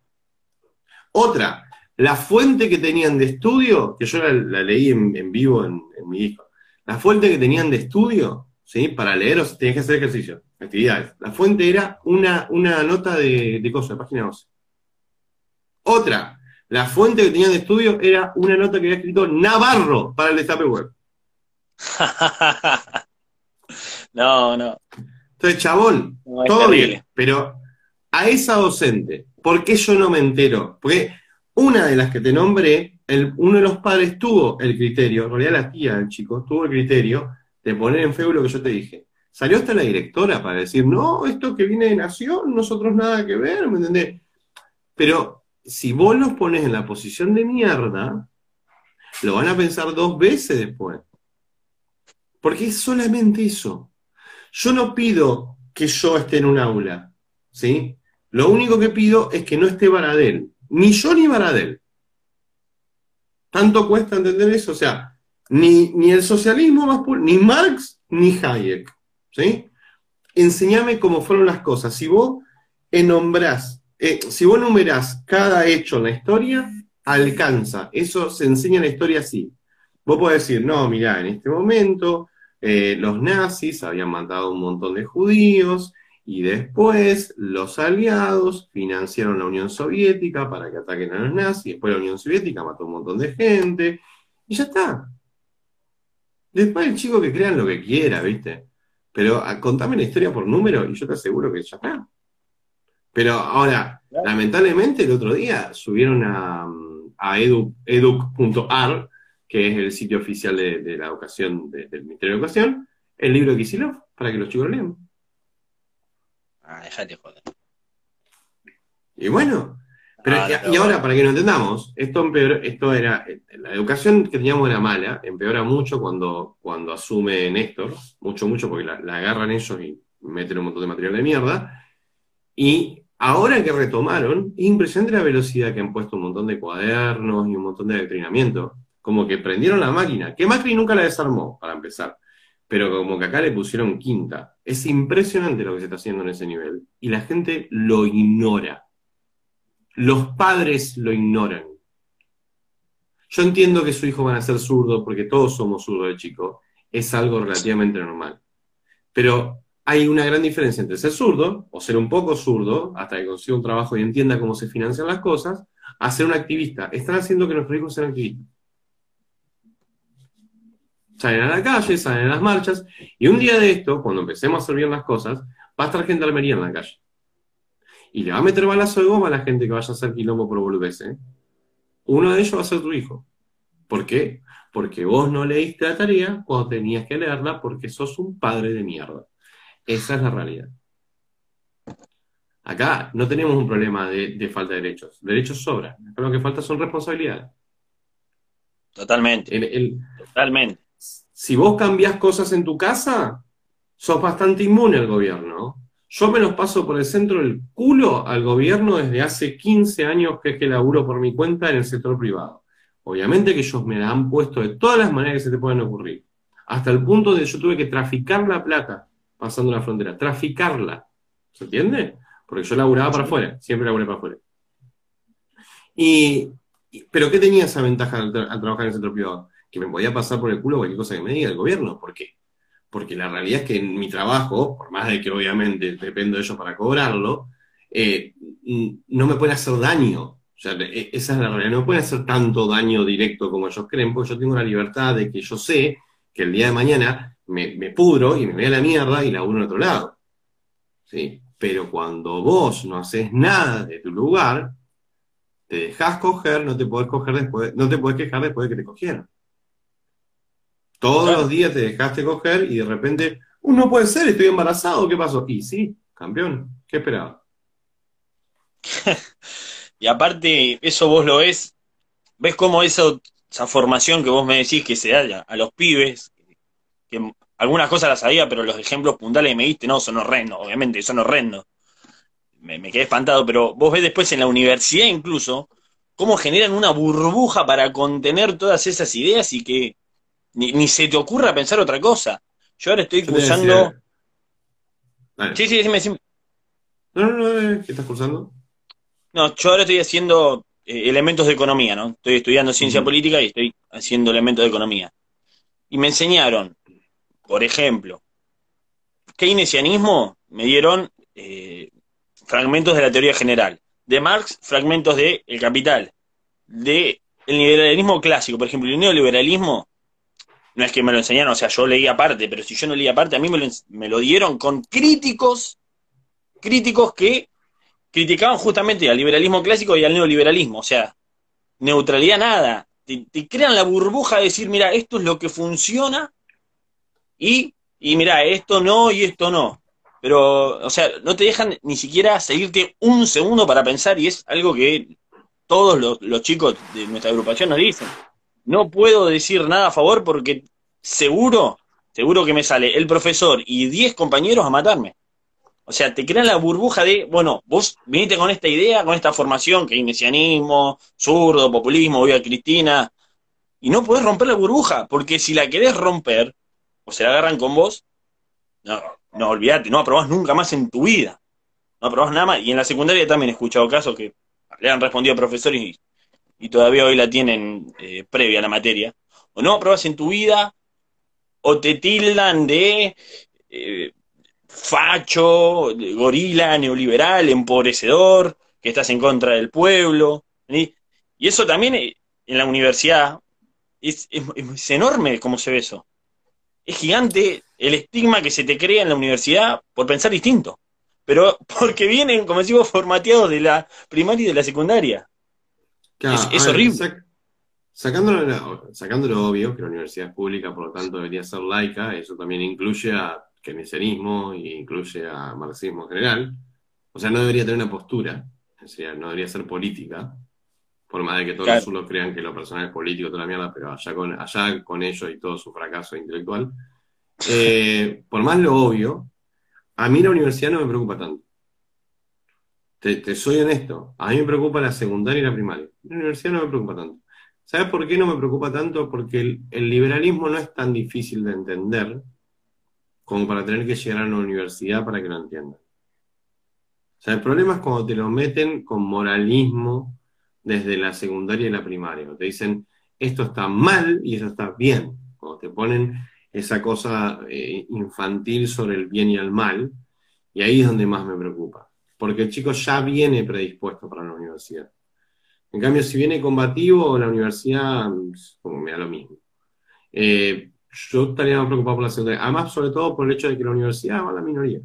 Otra, la fuente que tenían de estudio, que yo la, la leí en, en vivo en, en mi disco, la fuente que tenían de estudio, ¿sí? Para leer, o sea, tenías que hacer ejercicio, actividades. La fuente era una, una nota de, de cosa, de página 12. Otra, la fuente que tenían de estudio era una nota que había escrito Navarro para el destape web. *laughs* no, no. Entonces, chabón, no, Todo terrible. bien, pero a esa docente, ¿por qué yo no me entero? Porque una de las que te nombré, el- uno de los padres tuvo el criterio, en realidad la tía del chico, tuvo el criterio de poner en feo lo que yo te dije. Salió hasta la directora para decir, no, esto que viene de Nación, nosotros nada que ver, ¿me entendés? Pero si vos los pones en la posición de mierda, lo van a pensar dos veces después. Porque es solamente eso. Yo no pido que yo esté en un aula, ¿sí? Lo único que pido es que no esté Baradel. Ni yo ni Baradel. Tanto cuesta entender eso. O sea, ni, ni el socialismo más puro, ni Marx ni Hayek. ¿Sí? Enseñame cómo fueron las cosas. Si vos enombrás, eh, si vos numerás cada hecho en la historia, alcanza. Eso se enseña en la historia así. Vos podés decir, no, mirá, en este momento eh, los nazis habían matado un montón de judíos, y después los aliados financiaron la Unión Soviética para que ataquen a los nazis. Después la Unión Soviética mató un montón de gente. Y ya está. Después el chico que crean lo que quiera, ¿viste? Pero ah, contame la historia por número y yo te aseguro que ya está. Pero ahora, Claro. lamentablemente el otro día subieron a, a edu- educ.ar, que es el sitio oficial de, de la educación, de- del Ministerio de Educación, el libro de Kicillof, para que los chicos lo lean. Ah, déjate joder. Y bueno, pero, Ah, y, ahora, para que no entendamos, esto empeoró, esto era, la educación que teníamos era mala, empeora mucho cuando, cuando asume Néstor, mucho, mucho, porque la, la agarran ellos y meten un montón de material de mierda, y ahora que retomaron, es impresionante la velocidad que han puesto un montón de cuadernos y un montón de adoctrinamiento, como que prendieron la máquina, que Macri nunca la desarmó, para empezar, pero como que acá le pusieron quinta. Es impresionante lo que se está haciendo en ese nivel, y la gente lo ignora. Los padres lo ignoran. Yo entiendo que su hijo van a ser zurdo, porque todos somos zurdos de chico. Es algo relativamente normal. Pero hay una gran diferencia entre ser zurdo, o ser un poco zurdo, hasta que consiga un trabajo y entienda cómo se financian las cosas, a ser un activista. Están haciendo que nuestros hijos sean activistas. Salen a la calle, salen a las marchas, y un día de esto, cuando empecemos a hacer bien las cosas, va a estar gente almería en la calle. Y le va a meter balazo de goma a la gente que vaya a hacer quilombo por boludez, ¿eh? Uno de ellos va a ser tu hijo. ¿Por qué? Porque vos no leíste la tarea cuando tenías que leerla porque sos un padre de mierda. Esa es la realidad. Acá no tenemos un problema de, falta de derechos. Derechos sobran. lo que falta son responsabilidades. Totalmente. Totalmente. Si vos cambiás cosas en tu casa, sos bastante inmune al gobierno. Yo me los paso por el centro del culo al gobierno desde hace 15 años que es que laburo por mi cuenta en el sector privado. Obviamente que ellos me la han puesto de todas las maneras que se te pueden ocurrir. Hasta el punto de que yo tuve que traficar la plata pasando la frontera, traficarla. ¿Se entiende? Porque yo laburaba para afuera, siempre laburé para afuera. Y, ¿Pero qué tenía esa ventaja al, trabajar en el centro privado? Que me podía pasar por el culo cualquier cosa que me diga el gobierno. ¿Por qué? Porque la realidad es que en mi trabajo, por más de que obviamente dependo de ellos para cobrarlo, eh, no me pueden hacer daño. O sea, e, esa es la realidad. No me pueden hacer tanto daño directo como ellos creen, porque yo tengo la libertad de que yo sé que el día de mañana me, pudro y me voy a la mierda y la uno en otro lado. ¿Sí? Pero cuando vos no haces nada de tu lugar, te dejas coger, no te podés coger después, no te podés quejar después de que te cogieron. Todos los días te dejaste coger y de repente, uh, no puede ser, estoy embarazado, ¿qué pasó? Y sí, campeón, ¿qué esperaba? *laughs* y aparte, eso vos lo ves, ves cómo eso, esa formación que vos me decís que se da a los pibes, que algunas cosas las sabía, pero los ejemplos puntuales que me diste, no, son horrendos, obviamente, son horrendos. Me, quedé espantado, pero vos ves después en la universidad incluso cómo generan una burbuja para contener todas esas ideas y que ni, se te ocurra pensar otra cosa. Yo ahora estoy cursando... Sí, sí, dime, dime. No, no, no, eh, ¿qué estás cursando? No, yo ahora estoy haciendo eh, elementos de economía, ¿no? Estoy estudiando ciencia política y estoy haciendo elementos de economía. Y me enseñaron por ejemplo, keynesianismo me dieron eh, fragmentos de la teoría general. De Marx, fragmentos de El Capital. De el liberalismo clásico, por ejemplo, el neoliberalismo, no es que me lo enseñaron, o sea, yo leí aparte, pero si yo no leí aparte, a mí me lo, me lo dieron con críticos, críticos que criticaban justamente al liberalismo clásico y al neoliberalismo, o sea, neutralidad nada. Te, te, crean la burbuja de decir, mira, esto es lo que funciona y, mira, esto no y esto no. Pero, o sea, no te dejan ni siquiera seguirte un segundo para pensar y es algo que todos los, chicos de nuestra agrupación nos dicen. No puedo decir nada a favor porque seguro, seguro que me sale el profesor y 10 compañeros a matarme. O sea, te crean la burbuja de, bueno, vos viniste con esta idea, con esta formación, keynesianismo, zurdo, populismo, viva Cristina, y no podés romper la burbuja, porque si la querés romper, o se la agarran con vos, no, no olvídate, no aprobás nunca más en tu vida. No aprobás nada. Y en la secundaria también he escuchado casos que le han respondido a profesores y, todavía hoy la tienen eh, previa a la materia. O no aprobás en tu vida, o te tildan de eh, facho, de gorila, neoliberal, empobrecedor, que estás en contra del pueblo. Y eso también eh, en la universidad es, es enorme cómo se ve eso es gigante el estigma que se te crea en la universidad por pensar distinto. Pero *laughs* porque vienen, como decimos, formateados de la primaria y de la secundaria. es, horrible. sacándolo, sacándolo obvio, que la universidad es pública, por lo tanto debería ser laica, eso también incluye a keynesianismo e incluye a marxismo en general. O sea, no debería tener una postura, no debería ser política, por más de que todos los crean que lo personal es político, toda la mierda, pero allá con, allá con ellos y todo su fracaso intelectual. *laughs* Eh, por más lo obvio, a mí la universidad no me preocupa tanto. Te, soy honesto, a mí me preocupa la secundaria y la primaria. La universidad no me preocupa tanto. ¿Sabes por qué no me preocupa tanto? Porque el, el liberalismo no es tan difícil de entender como para tener que llegar a una universidad para que lo entiendan. O sea, el problema es cuando te lo meten con moralismo, desde la secundaria y la primaria. Te dicen, esto está mal y eso está bien. Cuando te ponen esa cosa eh, infantil sobre el bien y el mal, y ahí es donde más me preocupa, porque el chico ya viene predispuesto para la universidad. En cambio, si viene combativo, la universidad, como me da lo mismo. Eh, yo estaría más preocupado por la segunda. Además, sobre todo por el hecho de que la universidad va a la minoría.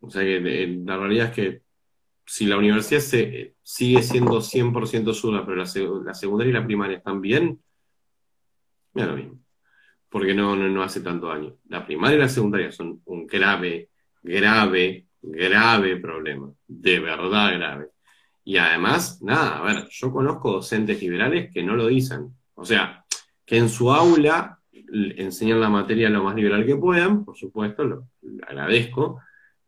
O sea que eh, la realidad es que si la universidad se, sigue siendo 100% zurda, pero la, secundaria y la primaria están bien, mira lo mismo. Porque no, no, hace tanto daño. La primaria y la secundaria son un grave, grave, grave problema. De verdad grave. Y además, nada, a ver, yo conozco docentes liberales que no lo dicen. O sea, que en su aula enseñan la materia lo más liberal que puedan, por supuesto, lo agradezco,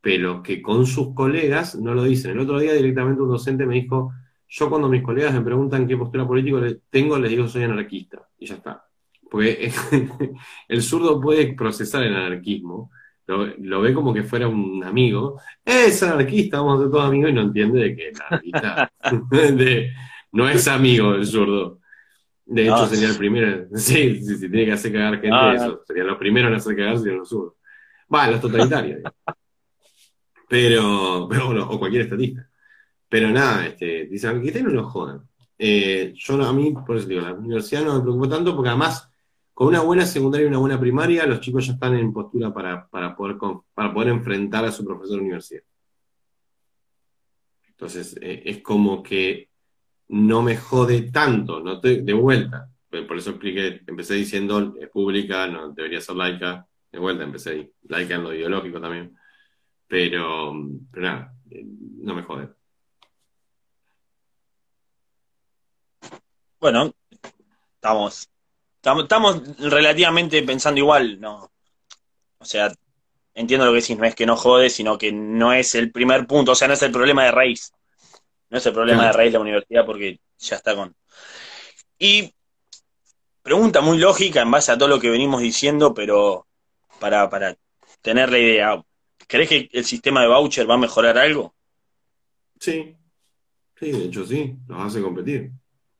pero que con sus colegas no lo dicen. El otro día directamente un docente me dijo, yo cuando mis colegas me preguntan qué postura política tengo, les digo soy anarquista, y ya está. Porque *laughs* el zurdo puede procesar el anarquismo, lo, ve como que fuera un amigo, es anarquista, vamos a ser todos amigos, y no entiende de que el anarquista *laughs* no es amigo del zurdo. De hecho, ah. sería el primero, sí, sí, sí, tiene que hacer cagar gente, ah, eso, sería los primeros en hacer cagar serían los zurdos. Va, los totalitarios. Pero, pero bueno, o cualquier estadista. Pero nada, este, dicen que no nos jodan. Eh, yo a mí, por eso digo, la universidad no me preocupa tanto porque además, con una buena secundaria y una buena primaria, los chicos ya están en postura para, poder, para poder enfrentar a su profesor de universidad. Entonces, eh, es como que no me jode tanto, no te, de vuelta. Por eso expliqué, empecé diciendo, es pública, no debería ser laica, de vuelta empecé ahí, laica en lo ideológico también. Pero, pero nada, no me jode. Bueno, estamos, estamos, relativamente pensando igual, ¿no? O sea, entiendo lo que decís, no es que no jode, sino que no es el primer punto, o sea, no es el problema de raíz. No es el problema de raíz de la universidad porque ya está con. Y pregunta muy lógica en base a todo lo que venimos diciendo, pero para, para tener la idea. ¿Crees que el sistema de voucher va a mejorar algo? Sí, sí, de hecho sí, nos hace competir.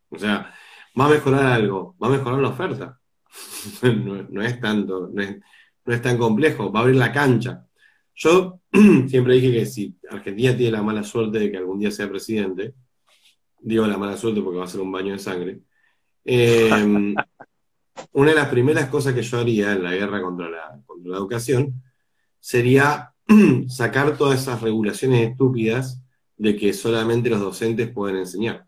O sea, va a mejorar algo, va a mejorar la oferta. *laughs* no, es tanto, no es, no es tan complejo, va a abrir la cancha. Yo *clears throat* siempre dije que si Argentina tiene la mala suerte de que algún día sea presidente, digo la mala suerte porque va a ser un baño de sangre, em, *laughs* una de las primeras cosas que yo haría en la guerra contra la, contra la educación sería *clears throat* sacar todas esas regulaciones estúpidas de que solamente los docentes pueden enseñar.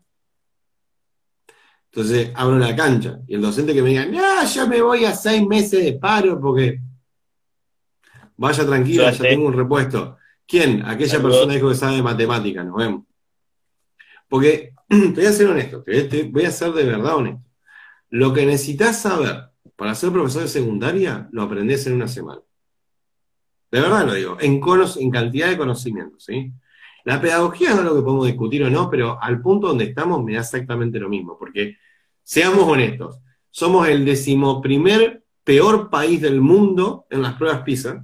Entonces abro la cancha y el docente que me diga, no, yo me voy a seis meses de paro porque vaya tranquilo, ya tengo un repuesto. ¿Quién? Aquella persona dijo que sabe de matemática, nos vemos. Porque, *clears throat* te voy a ser honesto, te voy a ser de verdad honesto. Lo que necesitas saber para ser profesor de secundaria, lo aprendes en una semana. De verdad lo digo, en, en cantidad de conocimientos, ¿sí? La pedagogía no es lo que podemos discutir o no, pero al punto donde estamos me da exactamente lo mismo, porque seamos honestos, somos el decimoprimer peor país del mundo en las pruebas PISA,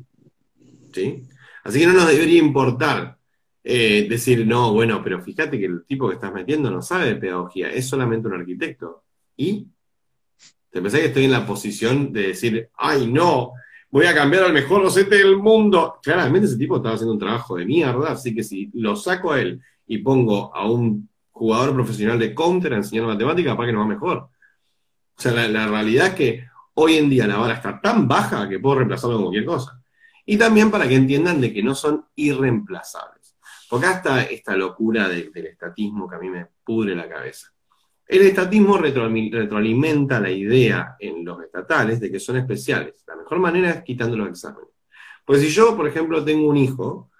¿sí? Así que no nos debería importar eh, decir, no, bueno, pero fíjate que el tipo que estás metiendo no sabe de pedagogía, es solamente un arquitecto. ¿Y? ¿Te pensás que estoy en la posición de decir, ay, no, voy a cambiar al mejor docente del mundo. Claramente ese tipo estaba haciendo un trabajo de mierda, así que si lo saco a él y pongo a un jugador profesional de counter a enseñar matemática, para que no va mejor. O sea, la, realidad es que hoy en día la vara está tan baja que puedo reemplazarlo con cualquier cosa. Y también para que entiendan de que no son irreemplazables. Porque hasta esta locura del estatismo que a mí me pudre la cabeza. El estatismo retroalimenta la idea en los estatales de que son especiales. La mejor manera es quitando los exámenes. Pues si yo, por ejemplo, tengo un hijo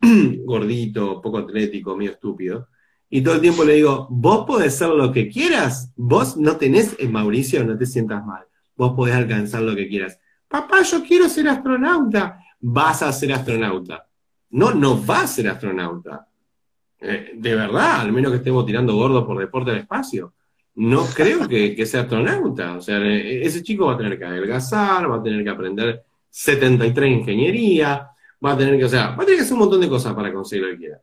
*clears throat* gordito, poco atlético, medio estúpido, y todo el tiempo le digo, vos podés ser lo que quieras, vos no tenés, eh, Mauricio, no te sientas mal, vos podés alcanzar lo que quieras. Papá, yo quiero ser astronauta, vas a ser astronauta. No, no vas a ser astronauta. Eh, de verdad, al menos que estemos tirando gordo por deporte al espacio no *laughs* creo que, sea astronauta. O sea, ese chico va a tener que adelgazar, va a tener que aprender 73 ingeniería, va a tener que, o sea, va a tener que hacer un montón de cosas para conseguir lo que quiera.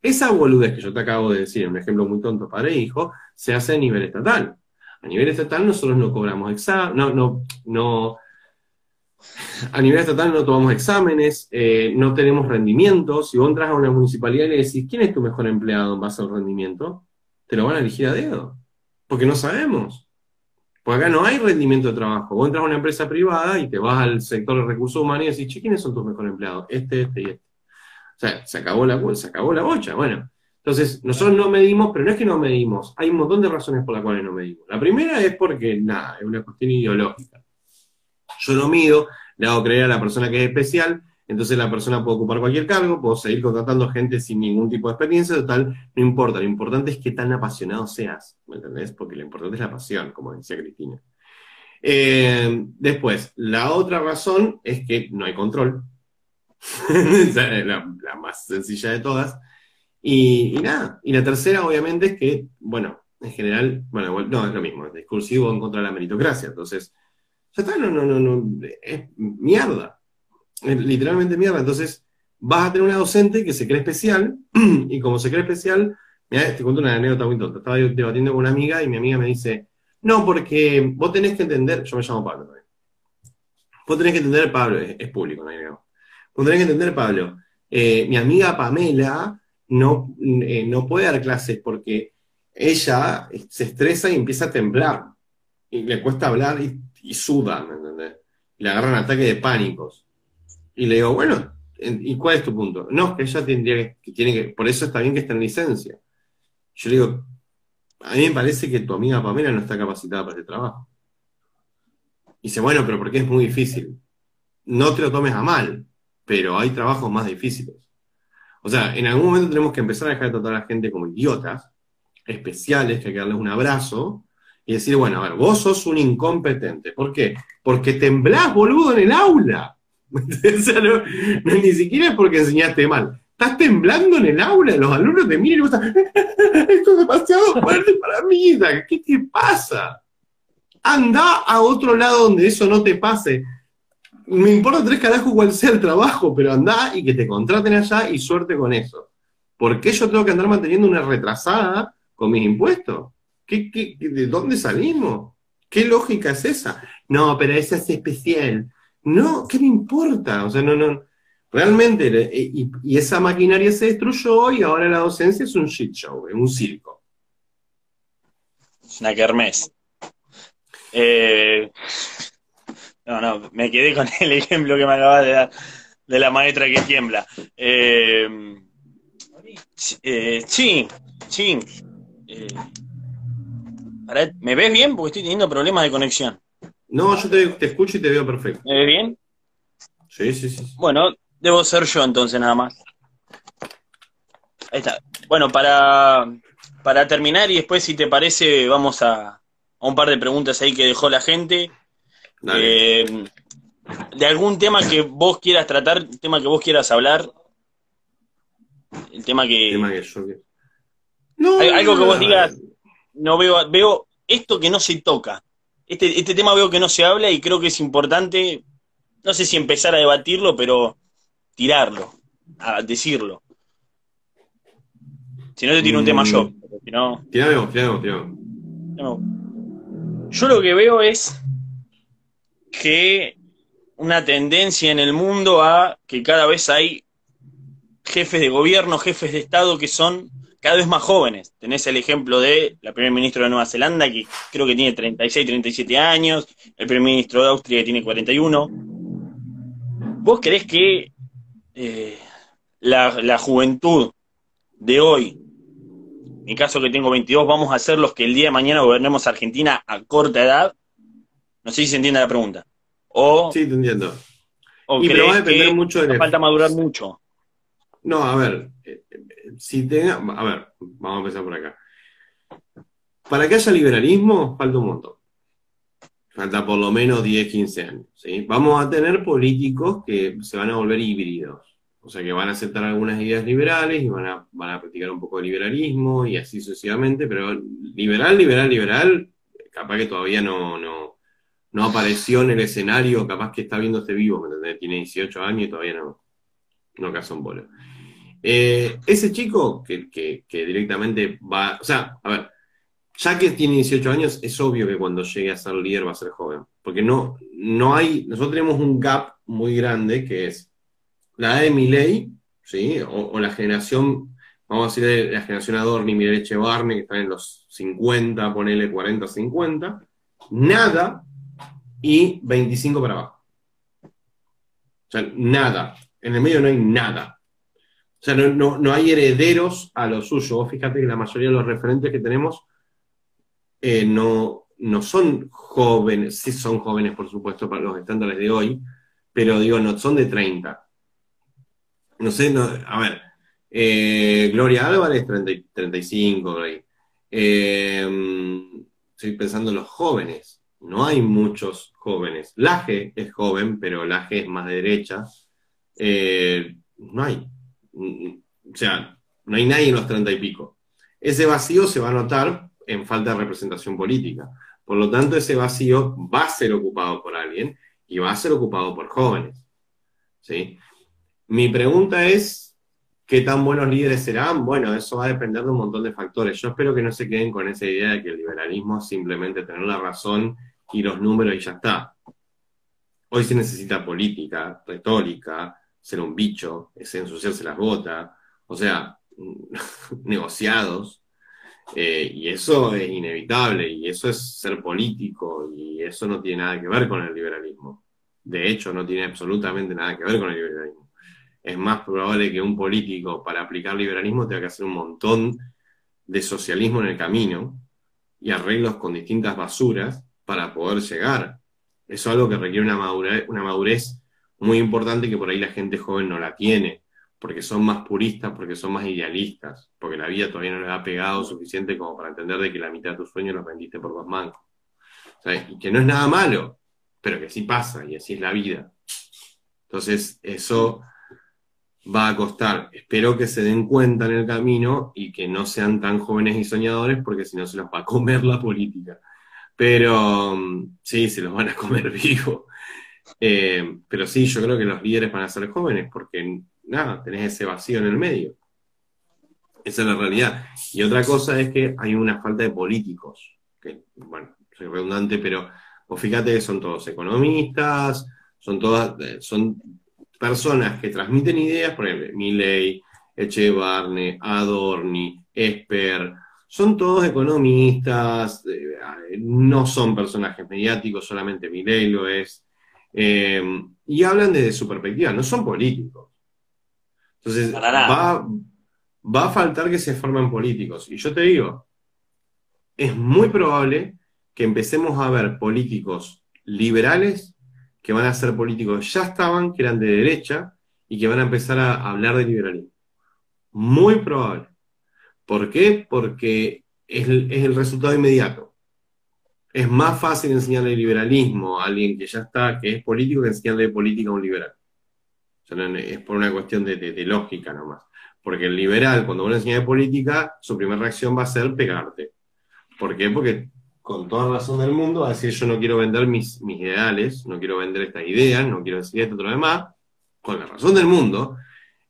Esa boludez que yo te acabo de decir, un ejemplo muy tonto padre e hijo, se hace a nivel estatal. A nivel estatal nosotros no cobramos examen, no, no, no, a nivel estatal no tomamos exámenes, eh, no tenemos rendimiento. Si vos entras a una municipalidad y le decís, ¿quién es tu mejor empleado en base al rendimiento? Te lo van a elegir a dedo, porque no sabemos. Porque acá no hay rendimiento de trabajo. Vos entras a una empresa privada y te vas al sector de recursos humanos y decís, ¿quiénes son tus mejores empleados? Este, este y este. O sea, se acabó la, se acabó la bocha. Bueno, entonces nosotros no medimos, pero no es que no medimos. Hay un montón de razones por las cuales no medimos. La primera es porque, nada, es una cuestión ideológica. Yo no mido, le hago creer a la persona que es especial, entonces la persona puede ocupar cualquier cargo, puedo seguir contratando gente sin ningún tipo de experiencia, total, no importa, lo importante es que tan apasionado seas, ¿me entendés? Porque lo importante es la pasión, como decía Cristina. Eh, después, la otra razón es que no hay control, *laughs* la, la, más sencilla de todas, y, y, nada, y la tercera obviamente es que, bueno, en general, bueno, no, es lo mismo, es discursivo en contra de la meritocracia, entonces no, no, no, no, es mierda. Es literalmente mierda. Entonces, vas a tener una docente que se cree especial, *clears throat* y como se cree especial, mira, te cuento una anécdota muy tonta. Estaba debatiendo con una amiga y mi amiga me dice, no, porque vos tenés que entender, yo me llamo Pablo también. Vos tenés que entender, Pablo, es, público, no hay nada. Vos tenés que entender, Pablo, eh, mi amiga Pamela no, eh, no puede dar clases porque ella se estresa y empieza a temblar. Y le cuesta hablar y y suda, ¿me entendés? Y le agarran ataque de pánicos. Y le digo, bueno, ¿y cuál es tu punto? No, que ella tendría que, tiene que, por eso está bien que esté en licencia. Yo le digo, a mí me parece que tu amiga Pamela no está capacitada para este trabajo. Y dice, bueno, pero porque es muy difícil. No te lo tomes a mal, pero hay trabajos más difíciles. O sea, en algún momento tenemos que empezar a dejar de tratar a la gente como idiotas, especiales, que hay que darles un abrazo, y decir, bueno, a ver, vos sos un incompetente. ¿Por qué? Porque temblás, boludo, en el aula. *laughs* no, ni siquiera es porque enseñaste mal. Estás temblando en el aula, los alumnos te miran y vos estás, *laughs* esto es demasiado fuerte para mí, ¿qué te pasa? Anda a otro lado donde eso no te pase. Me importa tres carajos cuál sea el trabajo, pero anda y que te contraten allá y suerte con eso. ¿Por qué yo tengo que andar manteniendo una retrasada con mis impuestos? De dónde salimos? ¿Qué lógica es esa? No, pero esa es especial. No, ¿qué me importa? O sea, no, no. Realmente, eh, y, esa maquinaria se destruyó y ahora la docencia es un shit show, es un circo. Una kermés. Eh, no, no, me quedé con el ejemplo que me acabas de dar de la maestra que tiembla. Eh, sí, sí. ¿Me ves bien? Porque estoy teniendo problemas de conexión. No, yo te, escucho y te veo perfecto. ¿Me ves bien? Sí, sí, sí. Bueno, debo ser yo entonces nada más. Ahí está. Bueno, para, para terminar y después, si te parece, vamos a, un par de preguntas ahí que dejó la gente. Eh, de algún tema que vos quieras tratar, tema que vos quieras hablar. El tema que. tema que yo... no, algo que vos digas no veo, veo esto que no se toca. Este, este tema veo que no se habla y creo que es importante, no sé si empezar a debatirlo, pero tirarlo, a decirlo. Si no te tiro un tema yo. Mm. Si no... Yo lo que veo es que una tendencia en el mundo a que cada vez hay jefes de gobierno, jefes de Estado que son cada vez más jóvenes. Tenés el ejemplo de la primer ministra de Nueva Zelanda, que creo que tiene 36, 37 años, el primer ministro de Austria, que tiene 41. ¿Vos creés que eh, la, juventud de hoy, en mi caso que tengo 22, vamos a ser los que el día de mañana gobernemos Argentina a corta edad? No sé si se entiende la pregunta. O, sí, te entiendo. O y va a depender mucho de falta madurar mucho. No, a ver, si tenga, a ver, vamos a empezar por acá. Para que haya liberalismo, falta un montón. Falta por lo menos 10, 15 años. ¿sí? Vamos a tener políticos que se van a volver híbridos. O sea, que van a aceptar algunas ideas liberales y van a, van a practicar un poco de liberalismo y así sucesivamente, pero liberal, liberal, liberal, capaz que todavía no, no, no apareció en el escenario, capaz que está viendo este vivo, Tiene 18 años y todavía no, no casó un bolo. Eh, ese chico que, directamente va, o sea, a ver, ya que tiene 18 años, es obvio que cuando llegue a ser líder va a ser joven. Porque no, no hay, nosotros tenemos un gap muy grande que es la edad de Miley, ¿sí? O, la generación, vamos a decir, la generación Adorni, Miley Barney, que están en los 50, ponele 40, 50, nada y 25 para abajo. O sea, nada. En el medio no hay nada. O sea, no, hay herederos a lo suyo. fíjate que la mayoría de los referentes que tenemos eh, no, no son jóvenes, sí son jóvenes, por supuesto, para los estándares de hoy, pero digo, no son de 30. No sé, no, a ver, eh, Gloria Álvarez, 30, 35, eh, estoy pensando en los jóvenes. No hay muchos jóvenes. Laje es joven, pero Laje es más de derecha. no hay. O sea, no hay nadie en los 30 y pico. Ese vacío se va a notar en falta de representación política. Por lo tanto, ese vacío va a ser ocupado por alguien y va a ser ocupado por jóvenes. ¿sí? Mi pregunta es, ¿qué tan buenos líderes serán? Bueno, eso va a depender de un montón de factores. Yo espero que no se queden con esa idea de que el liberalismo es simplemente tener la razón y los números y ya está. Hoy se necesita política, retórica, ser un bicho, es ensuciarse las botas, o sea, *laughs* negociados, eh, y eso es inevitable, y eso es ser político, y eso no tiene nada que ver con el liberalismo. De hecho, no tiene absolutamente nada que ver con el liberalismo. Es más probable que un político, para aplicar liberalismo, tenga que hacer un montón de socialismo en el camino y arreglos con distintas basuras para poder llegar. Eso es algo que requiere una madurez, una madurez muy importante que por ahí la gente joven no la tiene porque son más puristas, porque son más idealistas, porque la vida todavía no les ha pegado suficiente como para entender de que la mitad de tus sueños los vendiste por dos mancos. Y que no es nada malo, pero que sí pasa, y así es la vida. Entonces, eso va a costar. Espero que se den cuenta en el camino y que no sean tan jóvenes y soñadores, porque si no se los va a comer la política. Pero mm, sí, se los van a comer *laughs* vivo. Eh, pero sí, yo creo que los líderes van a ser jóvenes, porque nada, tenés ese vacío en el medio. Esa es la realidad. Y otra cosa es que hay una falta de políticos, que, bueno, soy redundante, pero vos fíjate que son todos economistas, son todas, eh, son personas que transmiten ideas, por ejemplo, Milley, Echevarne, Adorni, Esper, son todos economistas, eh, no son personajes mediáticos, solamente Milley lo es, eh, y hablan desde su perspectiva, no son políticos. Entonces, va, va a faltar que se formen políticos. Y yo te digo, es muy probable que empecemos a ver políticos liberales que van a ser políticos, ya estaban, que eran de derecha, y que van a empezar a hablar de liberalismo. Muy probable. ¿Por qué? Porque es el, es el resultado inmediato. Es más fácil enseñarle liberalismo a alguien que ya está, que es político, que enseñarle política a un liberal es por una cuestión de, lógica nomás. Porque el liberal, cuando uno enseña de política, su primera reacción va a ser pegarte. ¿Por qué? Porque con toda razón del mundo va a decir yo no quiero vender mis, mis ideales, no quiero vender estas ideas, no quiero decir esto, otro demás, con la razón del mundo.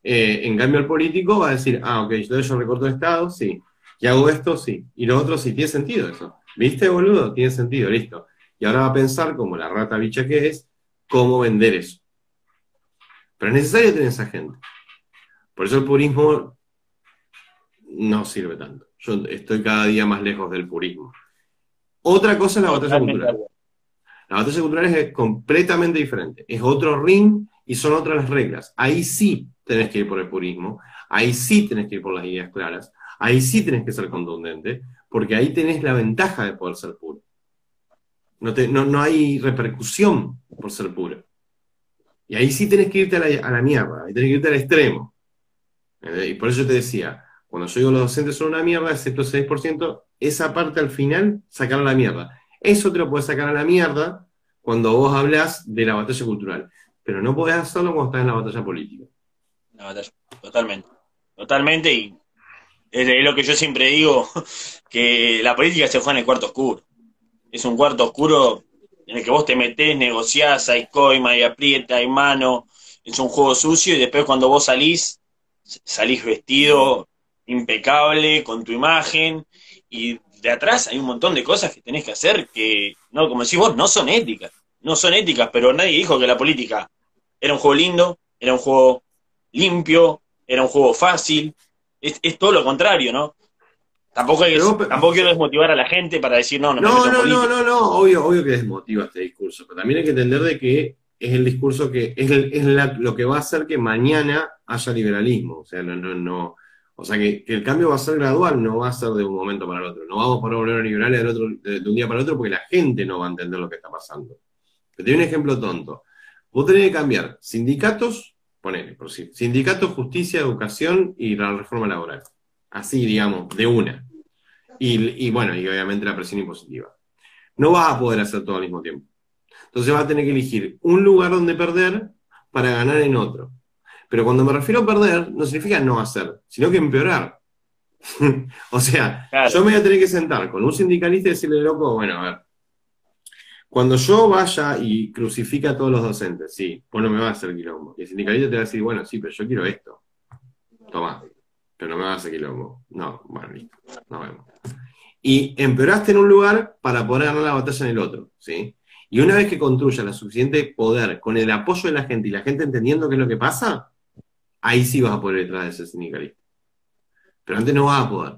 Eh, en cambio el político va a decir, ah, ok, yo, yo recorto el Estado, sí. Y hago esto, sí. Y lo otro, sí, tiene sentido eso. ¿Viste, boludo? Tiene sentido, listo. Y ahora va a pensar, como la rata bicha que es, cómo vender eso. Pero es necesario tener esa gente. Por eso el purismo no sirve tanto. Yo estoy cada día más lejos del purismo. Otra cosa es la batalla cultural. La batalla cultural es completamente diferente. Es otro ring y son otras las reglas. Ahí sí tenés que ir por el purismo. Ahí sí tenés que ir por las ideas claras. Ahí sí tenés que ser contundente. Porque ahí tenés la ventaja de poder ser puro. No, no, no hay repercusión por ser puro. Y ahí sí tenés que irte a la, a la mierda, ahí tenés que irte al extremo. Y por eso te decía, cuando yo digo los docentes son una mierda, excepto el 6%, esa parte al final, sacar a la mierda. Eso te lo puedes sacar a la mierda cuando vos hablas de la batalla cultural, pero no podés hacerlo cuando estás en la batalla política. La batalla, totalmente. Totalmente, y es, lo que yo siempre digo, *laughs* que la política se fue en el cuarto oscuro. Es un cuarto oscuro en el que vos te metés, negociás, hay coima, hay aprieta, hay mano, es un juego sucio y después cuando vos salís, salís vestido impecable con tu imagen y de atrás hay un montón de cosas que tenés que hacer que, no, como decís vos, no son éticas. No son éticas, pero nadie dijo que la política era un juego lindo, era un juego limpio, era un juego fácil. Es, todo lo contrario, ¿no? Tampoco, tampoco quiero desmotivar a la gente para decir, no, no, no, no, no, no, no, obvio, obvio que desmotiva este discurso, pero también hay que entender de que es el discurso que es, es lo que va a hacer que mañana haya liberalismo, o sea, no, no, no, o sea que, el cambio va a ser gradual, no va a ser de un momento para el otro, no vamos a volver liberales del otro, de, de, un día para el otro porque la gente no va a entender lo que está pasando. Te doy un ejemplo tonto. Vos tenés que cambiar sindicatos, ponele, por sí, sindicatos, justicia, educación y la reforma laboral. Así, digamos, de una. Y, bueno, y obviamente la presión impositiva. No vas a poder hacer todo al mismo tiempo. Entonces vas a tener que elegir un lugar donde perder para ganar en otro. Pero cuando me refiero a perder, no significa no hacer, sino que empeorar. *laughs* o sea, yo me voy a tener que sentar con un sindicalista y decirle, loco, bueno, a ver, cuando yo vaya y crucifique a todos los docentes, sí, pues no me va a hacer quilombo. Y el sindicalista te va a decir, bueno, sí, pero yo quiero esto. Toma, pero no me va a hacer quilombo. No, bueno, listo, nos vemos. Y empeoraste en un lugar para poder ganar la batalla en el otro, ¿sí? Y una vez que construyas la suficiente poder con el apoyo de la gente y la gente entendiendo qué es lo que pasa, ahí sí vas a poder detrás de ese sindicalista. Pero antes no vas a poder.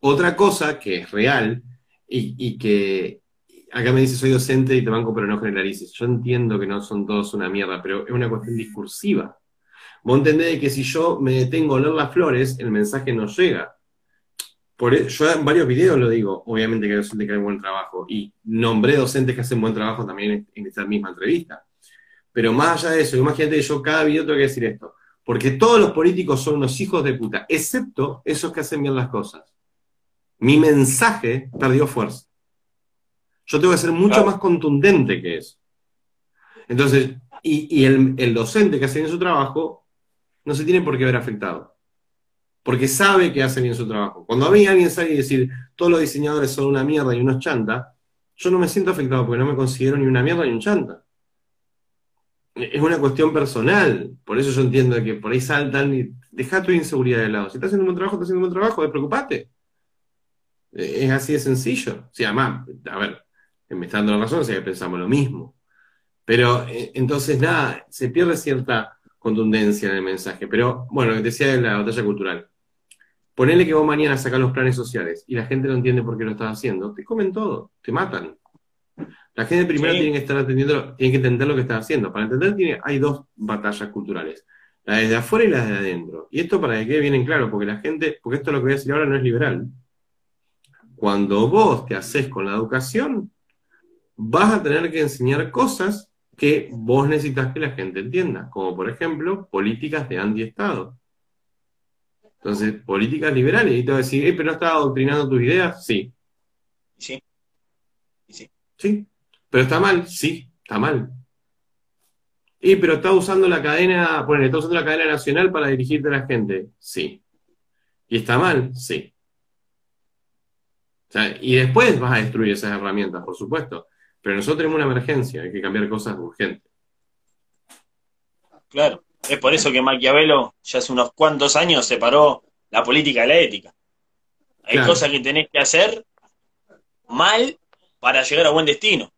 Otra cosa que es real y que acá me dice soy docente y te banco, pero no generalices. Yo entiendo que no son todos una mierda, pero es una cuestión discursiva. Vos entendés que si yo me detengo a leer las flores, el mensaje no llega. Por, e, yo en varios videos lo digo, obviamente que hay docentes que hacen buen trabajo, y nombré docentes que hacen buen trabajo también en esta misma entrevista. Pero más allá de eso, imagínate, yo cada video tengo que decir esto, porque todos los políticos son unos hijos de puta, excepto esos que hacen bien las cosas. Mi mensaje perdió fuerza. Yo tengo que ser mucho más contundente que eso. Entonces, y, el, docente que hace bien su trabajo no se tiene por qué ver afectado. Porque sabe que hace bien su trabajo. Cuando a mí alguien sale y decir, todos los diseñadores son una mierda y unos chanta, yo no me siento afectado porque no me considero ni una mierda ni un chanta. Es una cuestión personal. Por eso yo entiendo que por ahí saltan y deja tu inseguridad de lado. Si estás haciendo un buen trabajo, estás haciendo un buen trabajo, despreocupate. Es así de sencillo. O sea, además, a ver, me está dando la razón, o sea que pensamos lo mismo. Pero eh, entonces, nada, se pierde cierta contundencia en el mensaje. Pero bueno, decía de la batalla cultural. Ponele que vos mañana sacas los planes sociales y la gente no entiende por qué lo estás haciendo, te comen todo, te matan. La gente primero tiene que estar atendiendo, tiene que entender lo que estás haciendo. Para entender tiene, hay dos batallas culturales, la de afuera y la de adentro. Y esto para que quede bien en claro, porque la gente, porque esto lo que voy a decir ahora no es liberal. Cuando vos te haces con la educación, vas a tener que enseñar cosas que vos necesitas que la gente entienda, como por ejemplo políticas de anti-Estado. Entonces, políticas liberales, y te voy a decir, ¿pero no estás adoctrinando tus ideas? Sí. Sí. Sí. Sí. ¿Pero está mal? Sí, está mal. Y pero está usando la cadena, bueno, está usando la cadena nacional para dirigirte a la gente. Sí. ¿Y está mal? Sí. y después vas a destruir esas herramientas, por supuesto. Pero nosotros tenemos una emergencia, hay que cambiar cosas urgentes. Claro, es por eso que Maquiavelo ya hace unos cuantos años separó la política de la ética. Hay cosas que tenés que hacer mal para llegar a buen destino.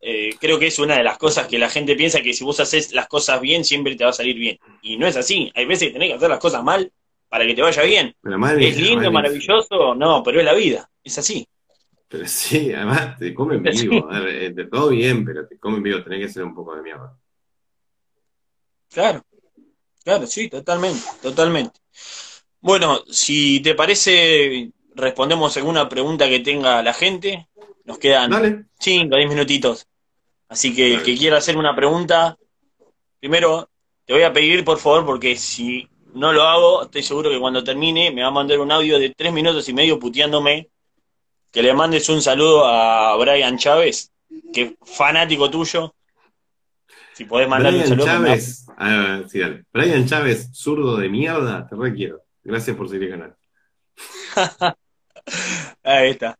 Eh, creo que es una de las cosas que la gente piensa que si vos haces las cosas bien, siempre te va a salir bien. Y no es así. Hay veces que tenés que hacer las cosas mal para que te vaya bien. ¿Es lindo, maravilloso? No, pero es la vida. Es así. Pero sí, además te comen *laughs* vivo. Ver, eh, todo bien, pero te comen vivo, tenés que ser un poco de mierda. Claro, claro, sí, totalmente, totalmente. Bueno, si te parece, respondemos alguna pregunta que tenga la gente. Nos quedan 5 o 10 minutitos. Así que que quiera hacer una pregunta, primero te voy a pedir por favor, porque si no lo hago, estoy seguro que cuando termine me va a mandar un audio de 3 minutos y medio puteándome que le mandes un saludo a Brian Chávez, que es fanático tuyo. Si podés mandarle un saludo. Chávez, ah, sí. Brian Chávez, zurdo de mierda, te requiero. Gracias por seguir el canal. *laughs* Ahí está.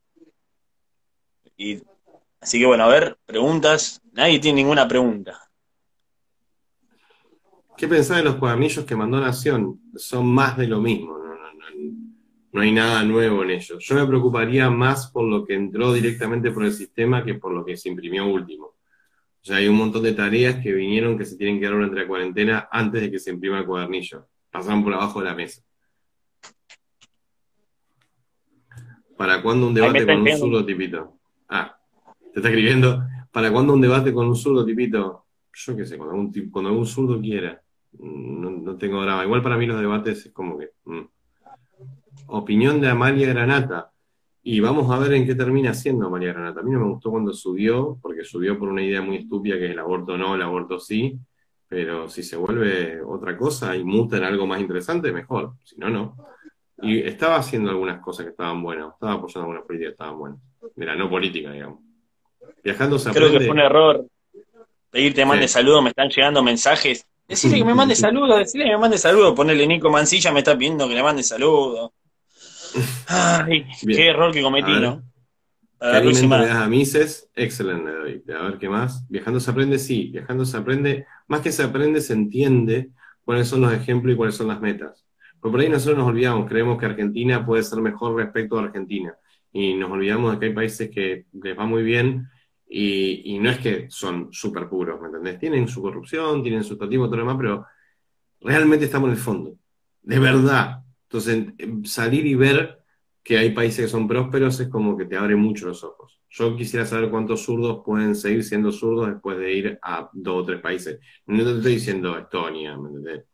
Y, así que bueno, a ver, preguntas. Nadie tiene ninguna pregunta. ¿Qué pensás de los cuadernillos que mandó Nación? Son más de lo mismo. No hay nada nuevo en ellos. Yo me preocuparía más por lo que entró directamente por el sistema que por lo que se imprimió último. O sea, hay un montón de tareas que vinieron que se tienen que dar durante la cuarentena antes de que se imprima el cuadernillo. Pasaron por abajo de la mesa. ¿Para cuándo un debate con un zurdo tipito? Ah, te está escribiendo. ¿Para cuándo un debate con un zurdo tipito? Yo qué sé, cuando algún, cuando algún zurdo quiera. Mm, no, tengo drama. Igual para mí los debates es como que. Mm. Opinión de Amalia Granata. Y vamos a ver en qué termina siendo Amalia Granata. A mí no me gustó cuando subió, porque subió por una idea muy estúpida que es el aborto no, el aborto sí. Pero si se vuelve otra cosa y muta en algo más interesante, mejor. Si no, no. Y estaba haciendo algunas cosas que estaban buenas, estaba apoyando algunas políticas que estaban buenas. Mira, no política, digamos. Viajando se Creo que fue un error pedirte mande saludos, me están llegando mensajes. Decirle que me mande *laughs* saludos, decirle que me mande saludos, ponerle Nico Mancilla me está pidiendo que le mande saludos. Ay, qué error que cometí, ¿no? A a Mises, excelente A ver qué más. Viajando se aprende, sí. Viajando se aprende, más que se aprende, se entiende cuáles son los ejemplos y cuáles son las metas. Porque por ahí nosotros nos olvidamos, creemos que Argentina puede ser mejor respecto a Argentina. Y nos olvidamos de que hay países que les va muy bien y, no es que son súper puros, ¿me entendés? Tienen su corrupción, tienen su estatismo, todo lo demás, pero realmente estamos en el fondo. De verdad. Entonces, salir y ver que hay países que son prósperos es como que te abre mucho los ojos. Yo quisiera saber cuántos zurdos pueden seguir siendo zurdos después de ir a dos o tres países. No te estoy diciendo Estonia, ¿me entendés?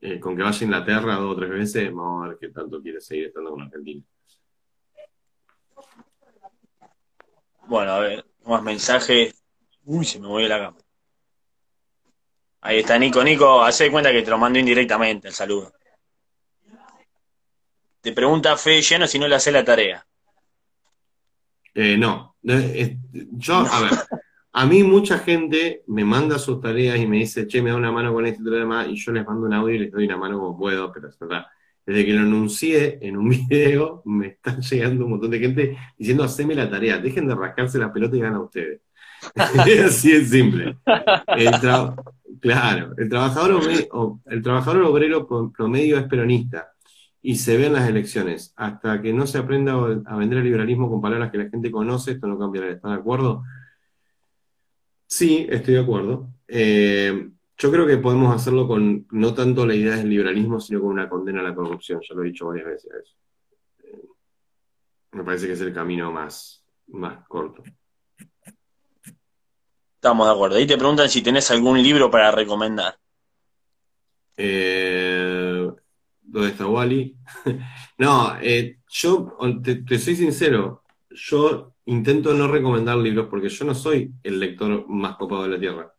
Eh, con que vaya a Inglaterra dos o tres veces, vamos a ver qué tanto quiere seguir estando con Argentina. Bueno, a ver, más mensajes. Uy, se me voy la cama. Ahí está Nico. Nico, hace cuenta que te lo mando indirectamente el saludo. Te pregunta Fe Lleno si no le hace la tarea. Eh, no. Yo, a ver, a mí mucha gente me manda sus tareas y me dice, che, me da una mano con este tema, y yo les mando un audio y les doy una mano como puedo, pero es verdad. Desde que lo anuncié en un *laughs* video, me están llegando un montón de gente diciendo, haceme la tarea, dejen de rascarse la pelota y ganan ustedes. *laughs* Así es simple. claro, el trabajador, el trabajador obrero promedio es peronista y se ve en las elecciones. Hasta que no se aprenda a vender el liberalismo con palabras que la gente conoce, esto no cambiará. ¿Están de acuerdo? Sí, estoy de acuerdo. Eh, yo creo que podemos hacerlo con no tanto la idea del liberalismo, sino con una condena a la corrupción. Ya lo he dicho varias veces. Eso. Eh, me parece que es el camino más, más corto. Estamos de acuerdo. Ahí te preguntan si tenés algún libro para recomendar. Eh, ¿Dónde está Wally? no, eh, yo te soy sincero, yo intento no recomendar libros porque yo no soy el lector más copado de la Tierra.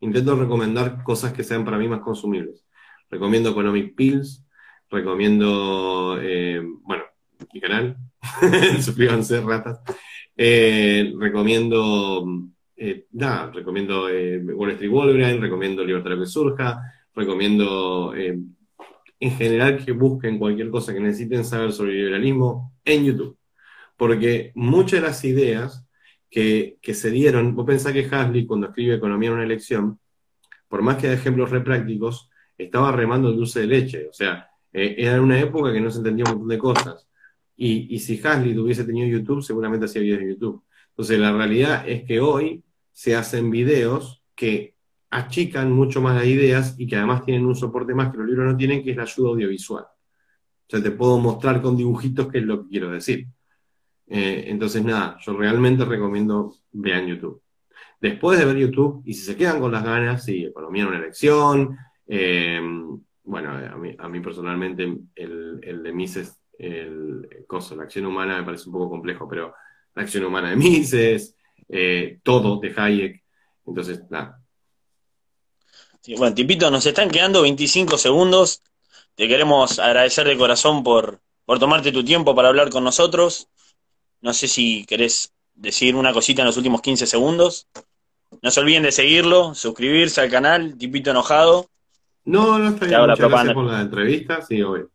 Intento recomendar cosas que sean para mí más consumibles. Recomiendo Economic Pills, recomiendo, eh, bueno, mi canal, *laughs* suscríbanse, ratas. Eh, recomiendo, nada, recomiendo Wall Street Wolverine, recomiendo Libertad que surja, recomiendo en general que busquen cualquier cosa que necesiten saber sobre liberalismo en YouTube porque muchas de las ideas que, se dieron, vos pensás que Hasley cuando escribe Economía en una elección, por más que de ejemplos re prácticos, estaba remando el dulce de leche, o sea, eh, era una época que no se entendía un montón de cosas. Y, si Hasley tuviese tenido YouTube, seguramente hacía videos en YouTube. Entonces, la realidad es que hoy se hacen videos que achican mucho más las ideas y que además tienen un soporte más que los libros no tienen, que es la ayuda audiovisual. O sea, te puedo mostrar con dibujitos qué es lo que quiero decir. Eh, entonces, nada, yo realmente recomiendo vean YouTube. Después de ver YouTube, y si se quedan con las ganas, sí, economía en una elección, eh, bueno, a mí, personalmente el, de Mises, el coso, la acción humana me parece un poco complejo, pero la acción humana de Mises, eh, todo de Hayek, entonces, nada. Bueno, Tipito, nos están quedando 25 segundos. Te queremos agradecer de corazón por, por tomarte tu tiempo para hablar con nosotros. No sé si querés decir una cosita en los últimos 15 segundos. No se olviden de seguirlo, suscribirse al canal, tipito enojado. No, no está bien. Muchas gracias por la entrevista. Sí, obvio.